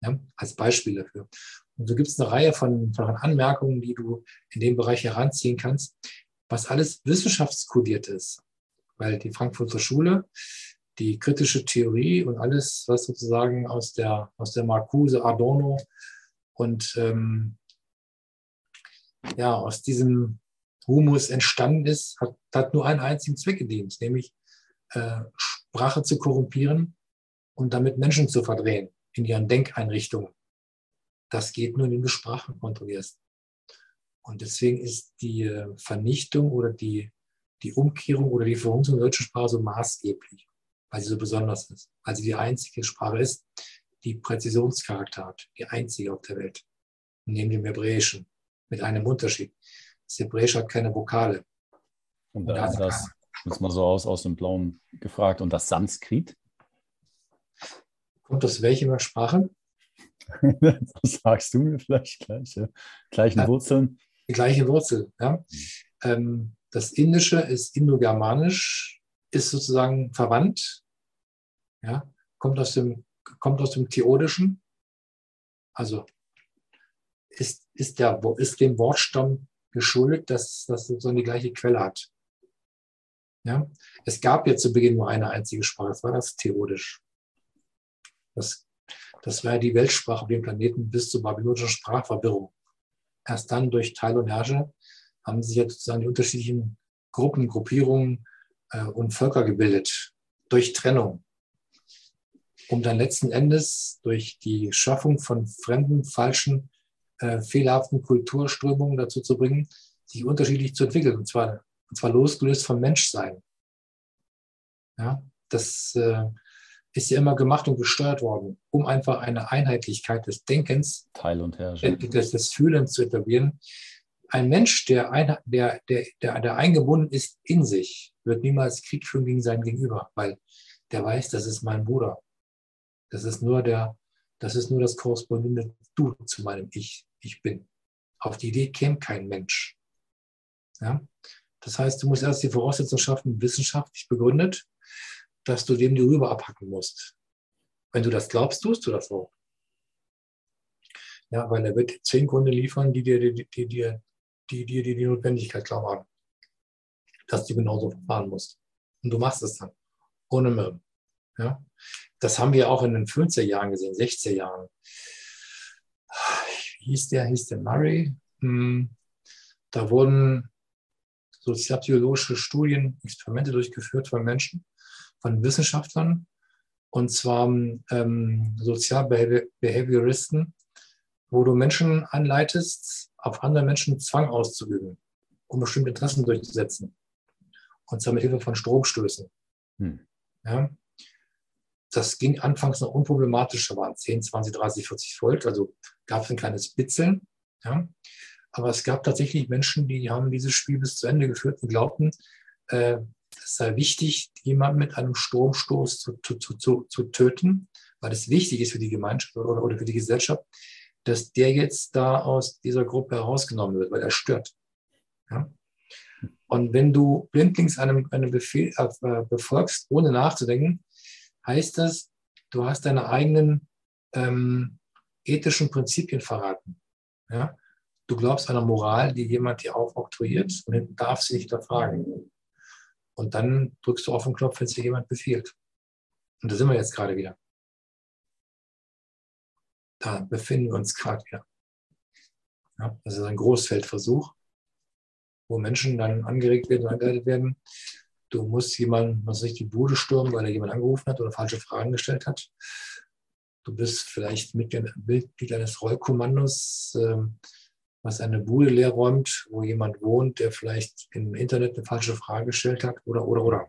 Ja, als Beispiel dafür. Und so gibt es eine Reihe von, von Anmerkungen, die du in dem Bereich heranziehen kannst, was alles wissenschaftskodiert ist. Weil die Frankfurter Schule, die kritische Theorie und alles, was sozusagen aus der, aus der Marcuse, Adorno und ähm, ja, aus diesem Humus entstanden ist, hat, hat nur einen einzigen Zweck gedient, nämlich äh, Sprache zu korrumpieren und damit Menschen zu verdrehen in ihren Denkeinrichtungen. Das geht nur, indem du Sprache kontrollierst. Und deswegen ist die äh, Vernichtung oder die, die Umkehrung oder die Verhunzung der deutschen Sprache so maßgeblich, weil sie so besonders ist, weil sie die einzige Sprache ist, die Präzisionscharakter hat, die einzige auf der Welt, neben dem Hebräischen, mit einem Unterschied. Das Hebräische hat keine Vokale. Und da ist das, jetzt mal so aus, aus dem Blauen gefragt, und das Sanskrit? Kommt aus welcher Sprache? das sagst du mir vielleicht gleich. Ja. Gleichen ja, Wurzeln. Die gleiche Wurzel, ja. Ähm, das Indische ist indogermanisch, ist sozusagen verwandt, ja, kommt aus dem, kommt aus dem Theodischen, also ist, ist, der, ist dem Wortstamm geschuldet, dass das sozusagen die gleiche Quelle hat. Ja? Es gab ja zu Beginn nur eine einzige Sprache, das war das Theodisch. Das, das war die Weltsprache auf dem Planeten bis zur babylonischen Sprachverwirrung. Erst dann durch Teil und Herrsche haben sich ja sozusagen die unterschiedlichen Gruppen, Gruppierungen äh, und Völker gebildet, durch Trennung, um dann letzten Endes durch die Schaffung von fremden, falschen, äh, fehlerhaften Kulturströmungen dazu zu bringen, sich unterschiedlich zu entwickeln, und zwar und zwar losgelöst vom Menschsein. Ja, das äh, ist ja immer gemacht und gesteuert worden, um einfach eine Einheitlichkeit des Denkens, Teil und Herrschaft. des, des Fühlens zu etablieren. Ein Mensch, der, ein, der, der, der, der eingebunden ist in sich, wird niemals Krieg führen gegen sein Gegenüber, weil der weiß, das ist mein Bruder. Das ist nur der, das ist nur das korrespondierende Du zu meinem Ich. Ich bin. Auf die Idee käme kein Mensch. Ja? Das heißt, du musst erst die Voraussetzung schaffen, wissenschaftlich begründet, dass du dem die Rübe abhacken musst. Wenn du das glaubst, tust du das auch. Ja, weil er wird zehn Gründe liefern, die dir die, die, die, die, die, die, Notwendigkeit klar machen, dass du genauso verfahren musst. Und du machst es dann, ohne Müll. Ja? Das haben wir auch in den 50er Jahren gesehen, 60er Jahren. Wie hieß der, hieß der Murray? Hm. Da wurden sozialpsychologische Studien, Experimente durchgeführt von Menschen, von Wissenschaftlern, und zwar ähm, Sozialbehavioristen, wo du Menschen anleitest, auf andere Menschen Zwang auszuüben, um bestimmte Interessen durchzusetzen. Und zwar mit Hilfe von Stromstößen. Hm. Ja? Das ging anfangs noch unproblematischer, waren 10, 20, 30, 40 Volt, also gab es ein kleines Bitzeln. Ja? Aber es gab tatsächlich Menschen, die haben dieses Spiel bis zu Ende geführt und glaubten, äh, es sei wichtig, jemanden mit einem Stromstoß zu, zu, zu, zu, töten, weil es wichtig ist für die Gemeinschaft oder, oder für die Gesellschaft, dass der jetzt da aus dieser Gruppe herausgenommen wird, weil er stört. Ja? Und wenn du blindlings einem, einem Befehl äh, befolgst, ohne nachzudenken, heißt das, du hast deine eigenen ähm, ethischen Prinzipien verraten. Ja? Du glaubst einer Moral, die jemand dir aufoktroyiert und darf sie nicht erfragen. Und dann drückst du auf den Knopf, wenn dir jemand befiehlt. Und da sind wir jetzt gerade wieder. Da befinden wir uns gerade wieder. Ja, das ist ein Großfeldversuch, wo Menschen dann angeregt werden und angeleitet werden. Du musst jemanden, was sich die Bude stürmen, weil er jemand angerufen hat oder falsche Fragen gestellt hat. Du bist vielleicht Mitglied eines Rollkommandos, ähm, was eine Bude leer räumt, wo jemand wohnt, der vielleicht im Internet eine falsche Frage gestellt hat oder, oder, oder.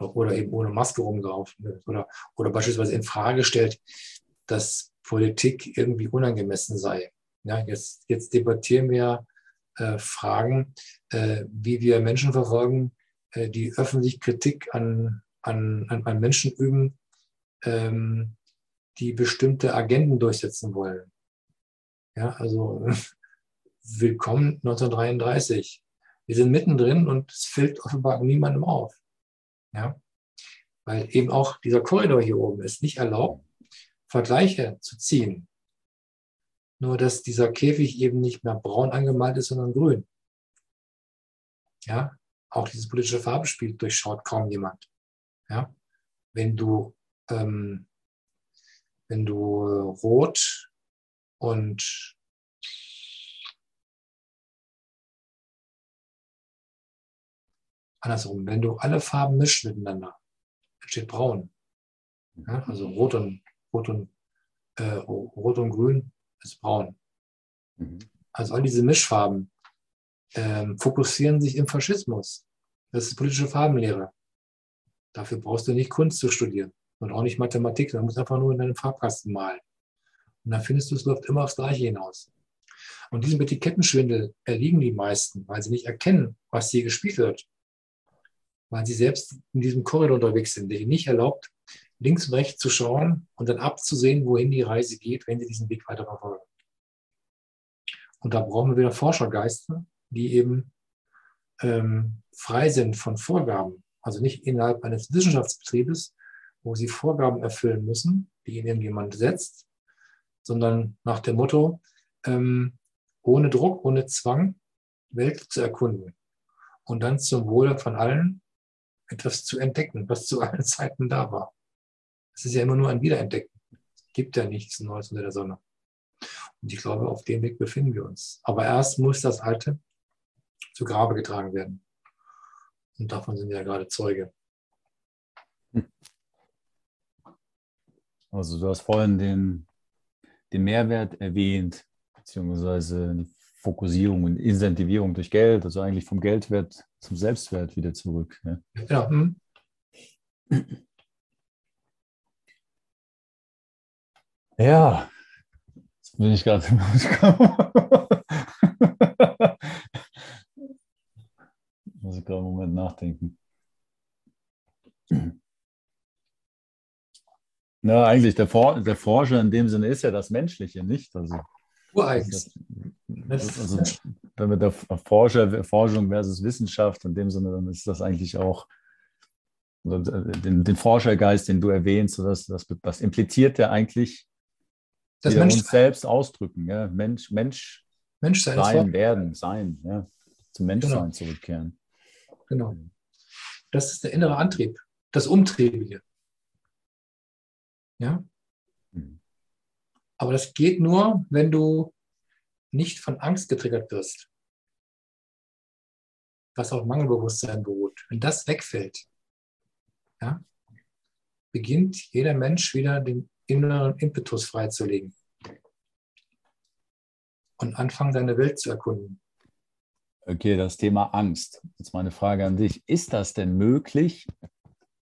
Oder, oder eben ohne Maske rumgelaufen ist. Oder, oder beispielsweise in Frage stellt, dass Politik irgendwie unangemessen sei. Ja, jetzt, jetzt debattieren wir äh, Fragen, äh, wie wir Menschen verfolgen, äh, die öffentlich Kritik an, an, an Menschen üben, ähm, die bestimmte Agenden durchsetzen wollen. Ja, also willkommen 1933. Wir sind mittendrin und es fällt offenbar niemandem auf. Ja, weil eben auch dieser Korridor hier oben ist nicht erlaubt, Vergleiche zu ziehen. Nur, dass dieser Käfig eben nicht mehr braun angemalt ist, sondern grün. Ja, auch dieses politische Farbenspiel durchschaut kaum jemand. Ja, wenn du, ähm, wenn du rot und andersrum, wenn du alle Farben mischst miteinander, entsteht braun. Ja, also rot und, rot und, äh, rot und grün ist braun. Mhm. Also all diese Mischfarben ähm, fokussieren sich im Faschismus. Das ist politische Farbenlehre. Dafür brauchst du nicht Kunst zu studieren und auch nicht Mathematik. Du musst einfach nur in deinem Farbkasten malen. Und dann findest du, es läuft immer aufs Gleiche hinaus. Und diesem Etikettenschwindel erliegen die meisten, weil sie nicht erkennen, was hier gespielt wird. Weil sie selbst in diesem Korridor unterwegs sind, der ihnen nicht erlaubt, links und rechts zu schauen und dann abzusehen, wohin die Reise geht, wenn sie diesen Weg weiter verfolgen. Und da brauchen wir wieder Forschergeister, die eben ähm, frei sind von Vorgaben, also nicht innerhalb eines Wissenschaftsbetriebes, wo sie Vorgaben erfüllen müssen, die ihnen jemand setzt, sondern nach dem Motto, ähm, ohne Druck, ohne Zwang, Welt zu erkunden und dann zum Wohle von allen etwas zu entdecken, was zu allen Zeiten da war. Es ist ja immer nur ein Wiederentdecken. Es gibt ja nichts Neues unter der Sonne. Und ich glaube, auf dem Weg befinden wir uns. Aber erst muss das Alte zu Grabe getragen werden. Und davon sind wir ja gerade Zeuge. Also du hast vorhin den, den Mehrwert erwähnt, beziehungsweise die Fokussierung und Incentivierung durch Geld, also eigentlich vom Geldwert zum Selbstwert wieder zurück. Ja. ja hm. Ja, jetzt bin ich gerade Muss ich gerade einen Moment nachdenken. Na, eigentlich der, For der Forscher in dem Sinne ist ja das Menschliche, nicht? Also, das, also wenn wir der Forscher, Forschung versus Wissenschaft in dem Sinne, dann ist das eigentlich auch den, den Forschergeist, den du erwähnst, das, das, das impliziert ja eigentlich das wir uns selbst ausdrücken. Ja? Mensch, Mensch, Mensch sein, sein werden, sein, ja? zum Menschsein genau. zurückkehren. Genau. Das ist der innere Antrieb, das Umtriebige. Ja? Mhm. Aber das geht nur, wenn du nicht von Angst getriggert wirst, was auf Mangelbewusstsein beruht. Wenn das wegfällt, ja, beginnt jeder Mensch wieder den inneren Impetus freizulegen und anfangen, seine Welt zu erkunden. Okay, das Thema Angst. Jetzt meine Frage an dich. Ist das denn möglich,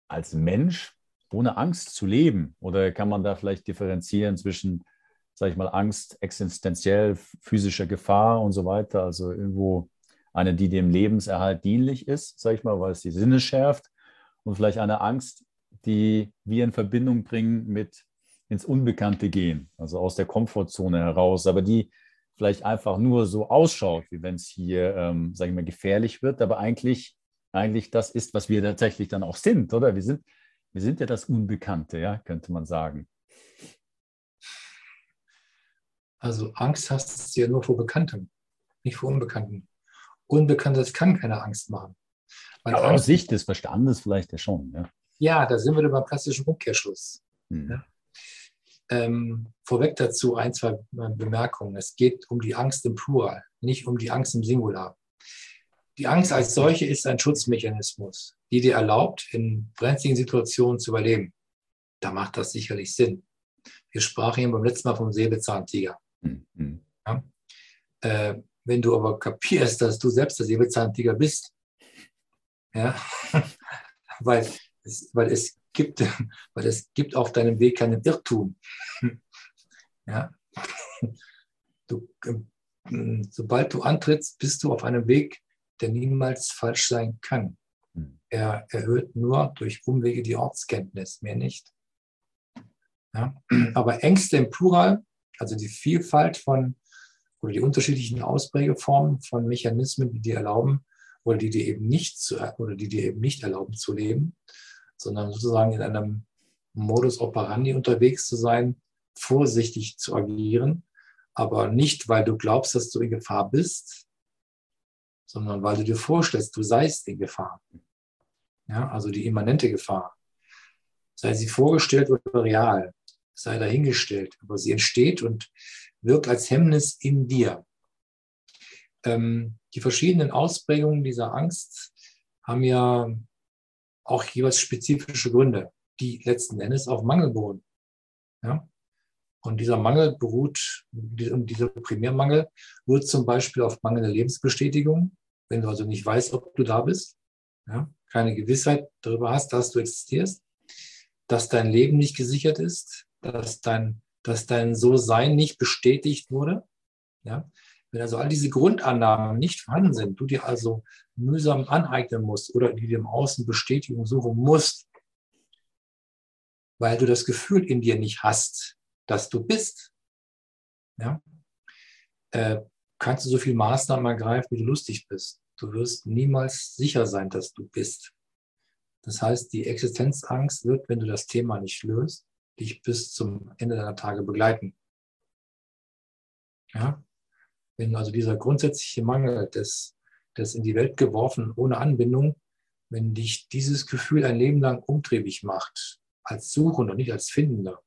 als Mensch ohne Angst zu leben? Oder kann man da vielleicht differenzieren zwischen, sage ich mal, Angst existenziell, physischer Gefahr und so weiter? Also irgendwo eine, die dem Lebenserhalt dienlich ist, sage ich mal, weil es die Sinne schärft. Und vielleicht eine Angst, die wir in Verbindung bringen mit ins Unbekannte gehen, also aus der Komfortzone heraus, aber die vielleicht einfach nur so ausschaut, wie wenn es hier, ähm, sage ich mal, gefährlich wird, aber eigentlich, eigentlich das ist, was wir tatsächlich dann auch sind, oder? Wir sind, wir sind ja das Unbekannte, ja, könnte man sagen. Also Angst hast du ja nur vor Bekanntem, nicht vor Unbekannten. Unbekanntes kann keine Angst machen. Weil ja, aus Sicht des Verstandes vielleicht ja schon. Ja, ja da sind wir beim klassischen Umkehrschluss. Hm. Ja? Ähm, vorweg dazu ein, zwei Bemerkungen. Es geht um die Angst im Plural, nicht um die Angst im Singular. Die Angst als solche ist ein Schutzmechanismus, die dir erlaubt, in brenzligen Situationen zu überleben. Da macht das sicherlich Sinn. Wir sprachen eben beim letzten Mal vom Säbelzahntiger. Mhm. Ja? Äh, wenn du aber kapierst, dass du selbst der Säbelzahntiger bist, ja, weil, es, weil, es gibt, weil es gibt auf deinem Weg keinen Irrtum. Ja, du, ähm, sobald du antrittst, bist du auf einem Weg, der niemals falsch sein kann. Hm. Er erhöht nur durch Umwege die Ortskenntnis, mehr nicht. Ja? Aber Ängste im Plural, also die Vielfalt von oder die unterschiedlichen Ausprägeformen von Mechanismen, die dir erlauben oder die dir eben nicht zu, oder die dir eben nicht erlauben zu leben, sondern sozusagen in einem Modus operandi unterwegs zu sein, vorsichtig zu agieren, aber nicht, weil du glaubst, dass du in Gefahr bist, sondern weil du dir vorstellst, du seist in Gefahr. Ja, also die immanente Gefahr. Sei sie vorgestellt oder real, sei dahingestellt, aber sie entsteht und wirkt als Hemmnis in dir. Ähm, die verschiedenen Ausprägungen dieser Angst haben ja auch jeweils spezifische Gründe, die letzten Endes auf Mangel beruhen. Ja? Und dieser Mangel beruht, dieser Primärmangel wird zum Beispiel auf mangelnde Lebensbestätigung, wenn du also nicht weißt, ob du da bist, ja, keine Gewissheit darüber hast, dass du existierst, dass dein Leben nicht gesichert ist, dass dein, dass dein So-Sein nicht bestätigt wurde. Ja. Wenn also all diese Grundannahmen nicht vorhanden sind, du dir also mühsam aneignen musst oder die dir im Außen Bestätigung suchen musst, weil du das Gefühl in dir nicht hast, dass du bist, ja, äh, kannst du so viel Maßnahmen ergreifen, wie du lustig bist. Du wirst niemals sicher sein, dass du bist. Das heißt, die Existenzangst wird, wenn du das Thema nicht löst, dich bis zum Ende deiner Tage begleiten. Ja? Wenn also dieser grundsätzliche Mangel des, des in die Welt geworfen ohne Anbindung, wenn dich dieses Gefühl ein Leben lang umtriebig macht, als Suchender, nicht als Findender,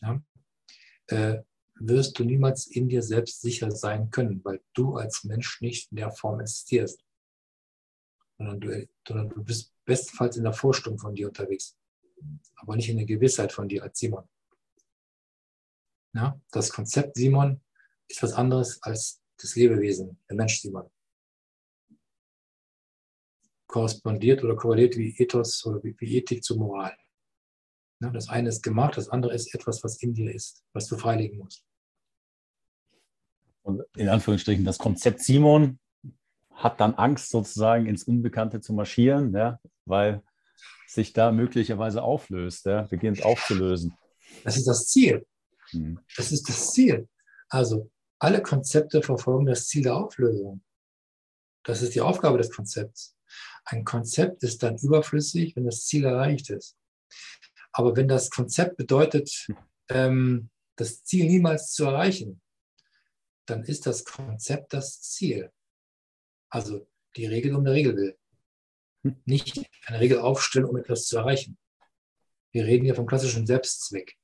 ja, äh, wirst du niemals in dir selbst sicher sein können, weil du als Mensch nicht in der Form existierst. Sondern du, sondern du bist bestenfalls in der Vorstellung von dir unterwegs, aber nicht in der Gewissheit von dir als Simon. Ja, das Konzept Simon ist was anderes als das Lebewesen, der Mensch Simon. Korrespondiert oder korreliert wie Ethos oder wie Ethik zur Moral. Ne, das eine ist gemacht, das andere ist etwas, was in dir ist, was du freilegen musst. Und in Anführungsstrichen, das Konzept Simon hat dann Angst, sozusagen ins Unbekannte zu marschieren, ja, weil sich da möglicherweise auflöst, ja, beginnt aufzulösen. Das ist das Ziel. Hm. Das ist das Ziel. Also alle Konzepte verfolgen das Ziel der Auflösung. Das ist die Aufgabe des Konzepts. Ein Konzept ist dann überflüssig, wenn das Ziel erreicht ist. Aber wenn das Konzept bedeutet, ähm, das Ziel niemals zu erreichen, dann ist das Konzept das Ziel. Also die Regel um der Regel will. Hm. Nicht eine Regel aufstellen, um etwas zu erreichen. Wir reden hier vom klassischen Selbstzweck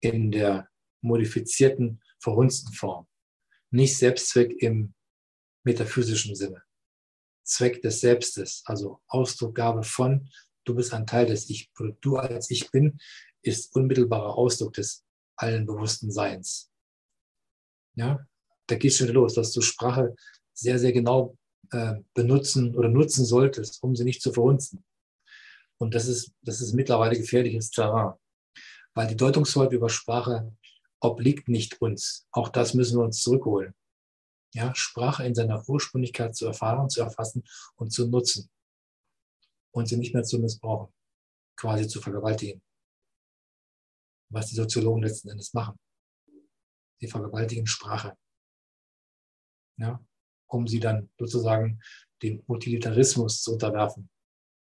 in der modifizierten, verhunzten Form. Nicht Selbstzweck im metaphysischen Sinne. Zweck des Selbstes, also Ausdruckgabe von du bist ein Teil des Ich, du als Ich bin, ist unmittelbarer Ausdruck des allen bewussten Seins. Ja, da geht es schon los, dass du Sprache sehr, sehr genau äh, benutzen oder nutzen solltest, um sie nicht zu verhunzen. Und das ist, das ist mittlerweile gefährliches Terrain, weil die Deutungshoheit über Sprache obliegt nicht uns. Auch das müssen wir uns zurückholen. Ja, Sprache in seiner Ursprünglichkeit zu erfahren, zu erfassen und zu nutzen und sie nicht mehr zu missbrauchen, quasi zu vergewaltigen. Was die Soziologen letzten Endes machen. Sie vergewaltigen Sprache. Ja, um sie dann sozusagen dem Utilitarismus zu unterwerfen,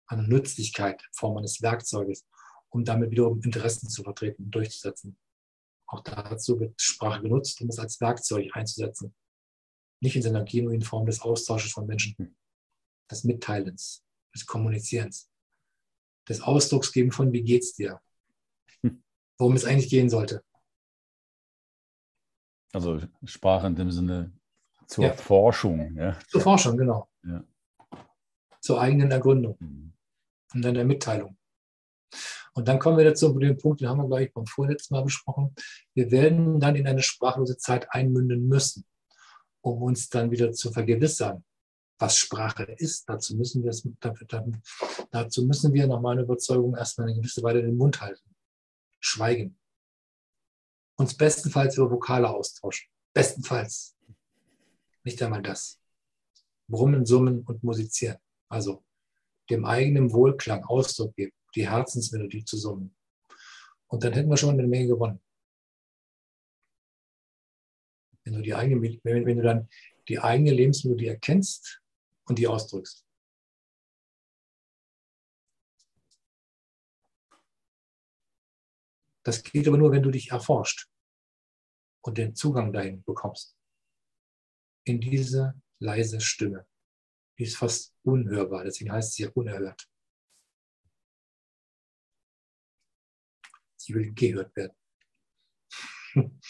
eine Nützlichkeit Form eines Werkzeuges, um damit wiederum Interessen zu vertreten und durchzusetzen. Auch dazu wird Sprache genutzt, um es als Werkzeug einzusetzen. Nicht in seiner genuinen Form des Austausches von Menschen, des Mitteilens, des Kommunizierens, des Ausdrucksgeben von wie geht's dir. worum es eigentlich gehen sollte. Also Sprache in dem Sinne zur ja. Forschung. Ja. Zur Forschung, genau. Ja. Zur eigenen Ergründung mhm. und dann der Mitteilung. Und dann kommen wir dazu zu dem Punkt, den haben wir, glaube ich, beim vorletzten Mal besprochen. Wir werden dann in eine sprachlose Zeit einmünden müssen, um uns dann wieder zu vergewissern, was Sprache ist. Dazu müssen wir, dazu müssen wir nach meiner Überzeugung erstmal eine gewisse Weile den Mund halten. Schweigen. Uns bestenfalls über Vokale austauschen. Bestenfalls. Nicht einmal das. Brummen, summen und musizieren. Also dem eigenen Wohlklang Ausdruck geben, die Herzensmelodie zu summen. Und dann hätten wir schon eine Menge gewonnen. Wenn du, die eigene, wenn du dann die eigene Lebensmelodie erkennst und die ausdrückst. Das geht aber nur, wenn du dich erforscht und den Zugang dahin bekommst. In diese leise Stimme. Die ist fast unhörbar, deswegen heißt sie ja unerhört. Sie will gehört werden.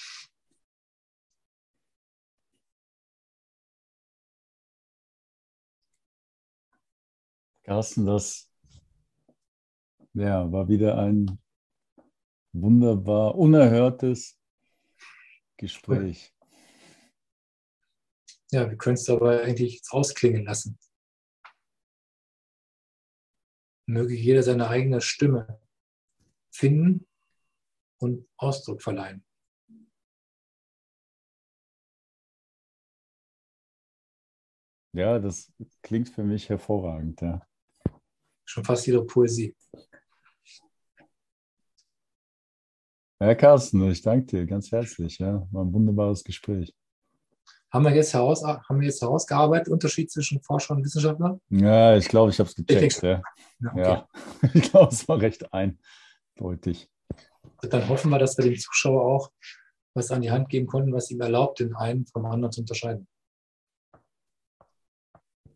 Carsten, das ja, war wieder ein wunderbar unerhörtes Gespräch. Ja, wir können es aber eigentlich jetzt ausklingen lassen. Möge jeder seine eigene Stimme finden und Ausdruck verleihen. Ja, das klingt für mich hervorragend. Ja. Schon fast wieder Poesie. Ja, Carsten, ich danke dir ganz herzlich. Ja, war ein wunderbares Gespräch. Haben wir jetzt, heraus, haben wir jetzt herausgearbeitet, Unterschied zwischen Forscher und Wissenschaftler? Ja, ich glaube, ich habe es gecheckt. Ja. Ja, okay. ja, ich glaube, es war recht eindeutig. Dann hoffen wir, dass wir dem Zuschauer auch was an die Hand geben konnten, was ihm erlaubt, den einen vom anderen zu unterscheiden.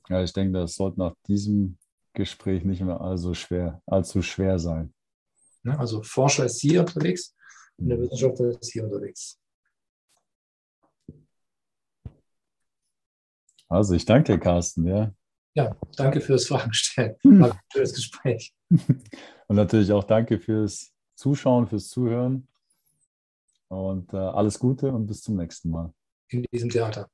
Ja, ich denke, das sollte nach diesem Gespräch nicht mehr allzu schwer, allzu schwer sein. Also Forscher ist hier unterwegs, und der Wissenschaftler ist hier unterwegs. Also ich danke dir, Carsten. Ja, ja danke fürs Fragen stellen. Hm. War ein schönes Gespräch. Und natürlich auch danke fürs Zuschauen, fürs Zuhören. Und äh, alles Gute und bis zum nächsten Mal. In diesem Theater.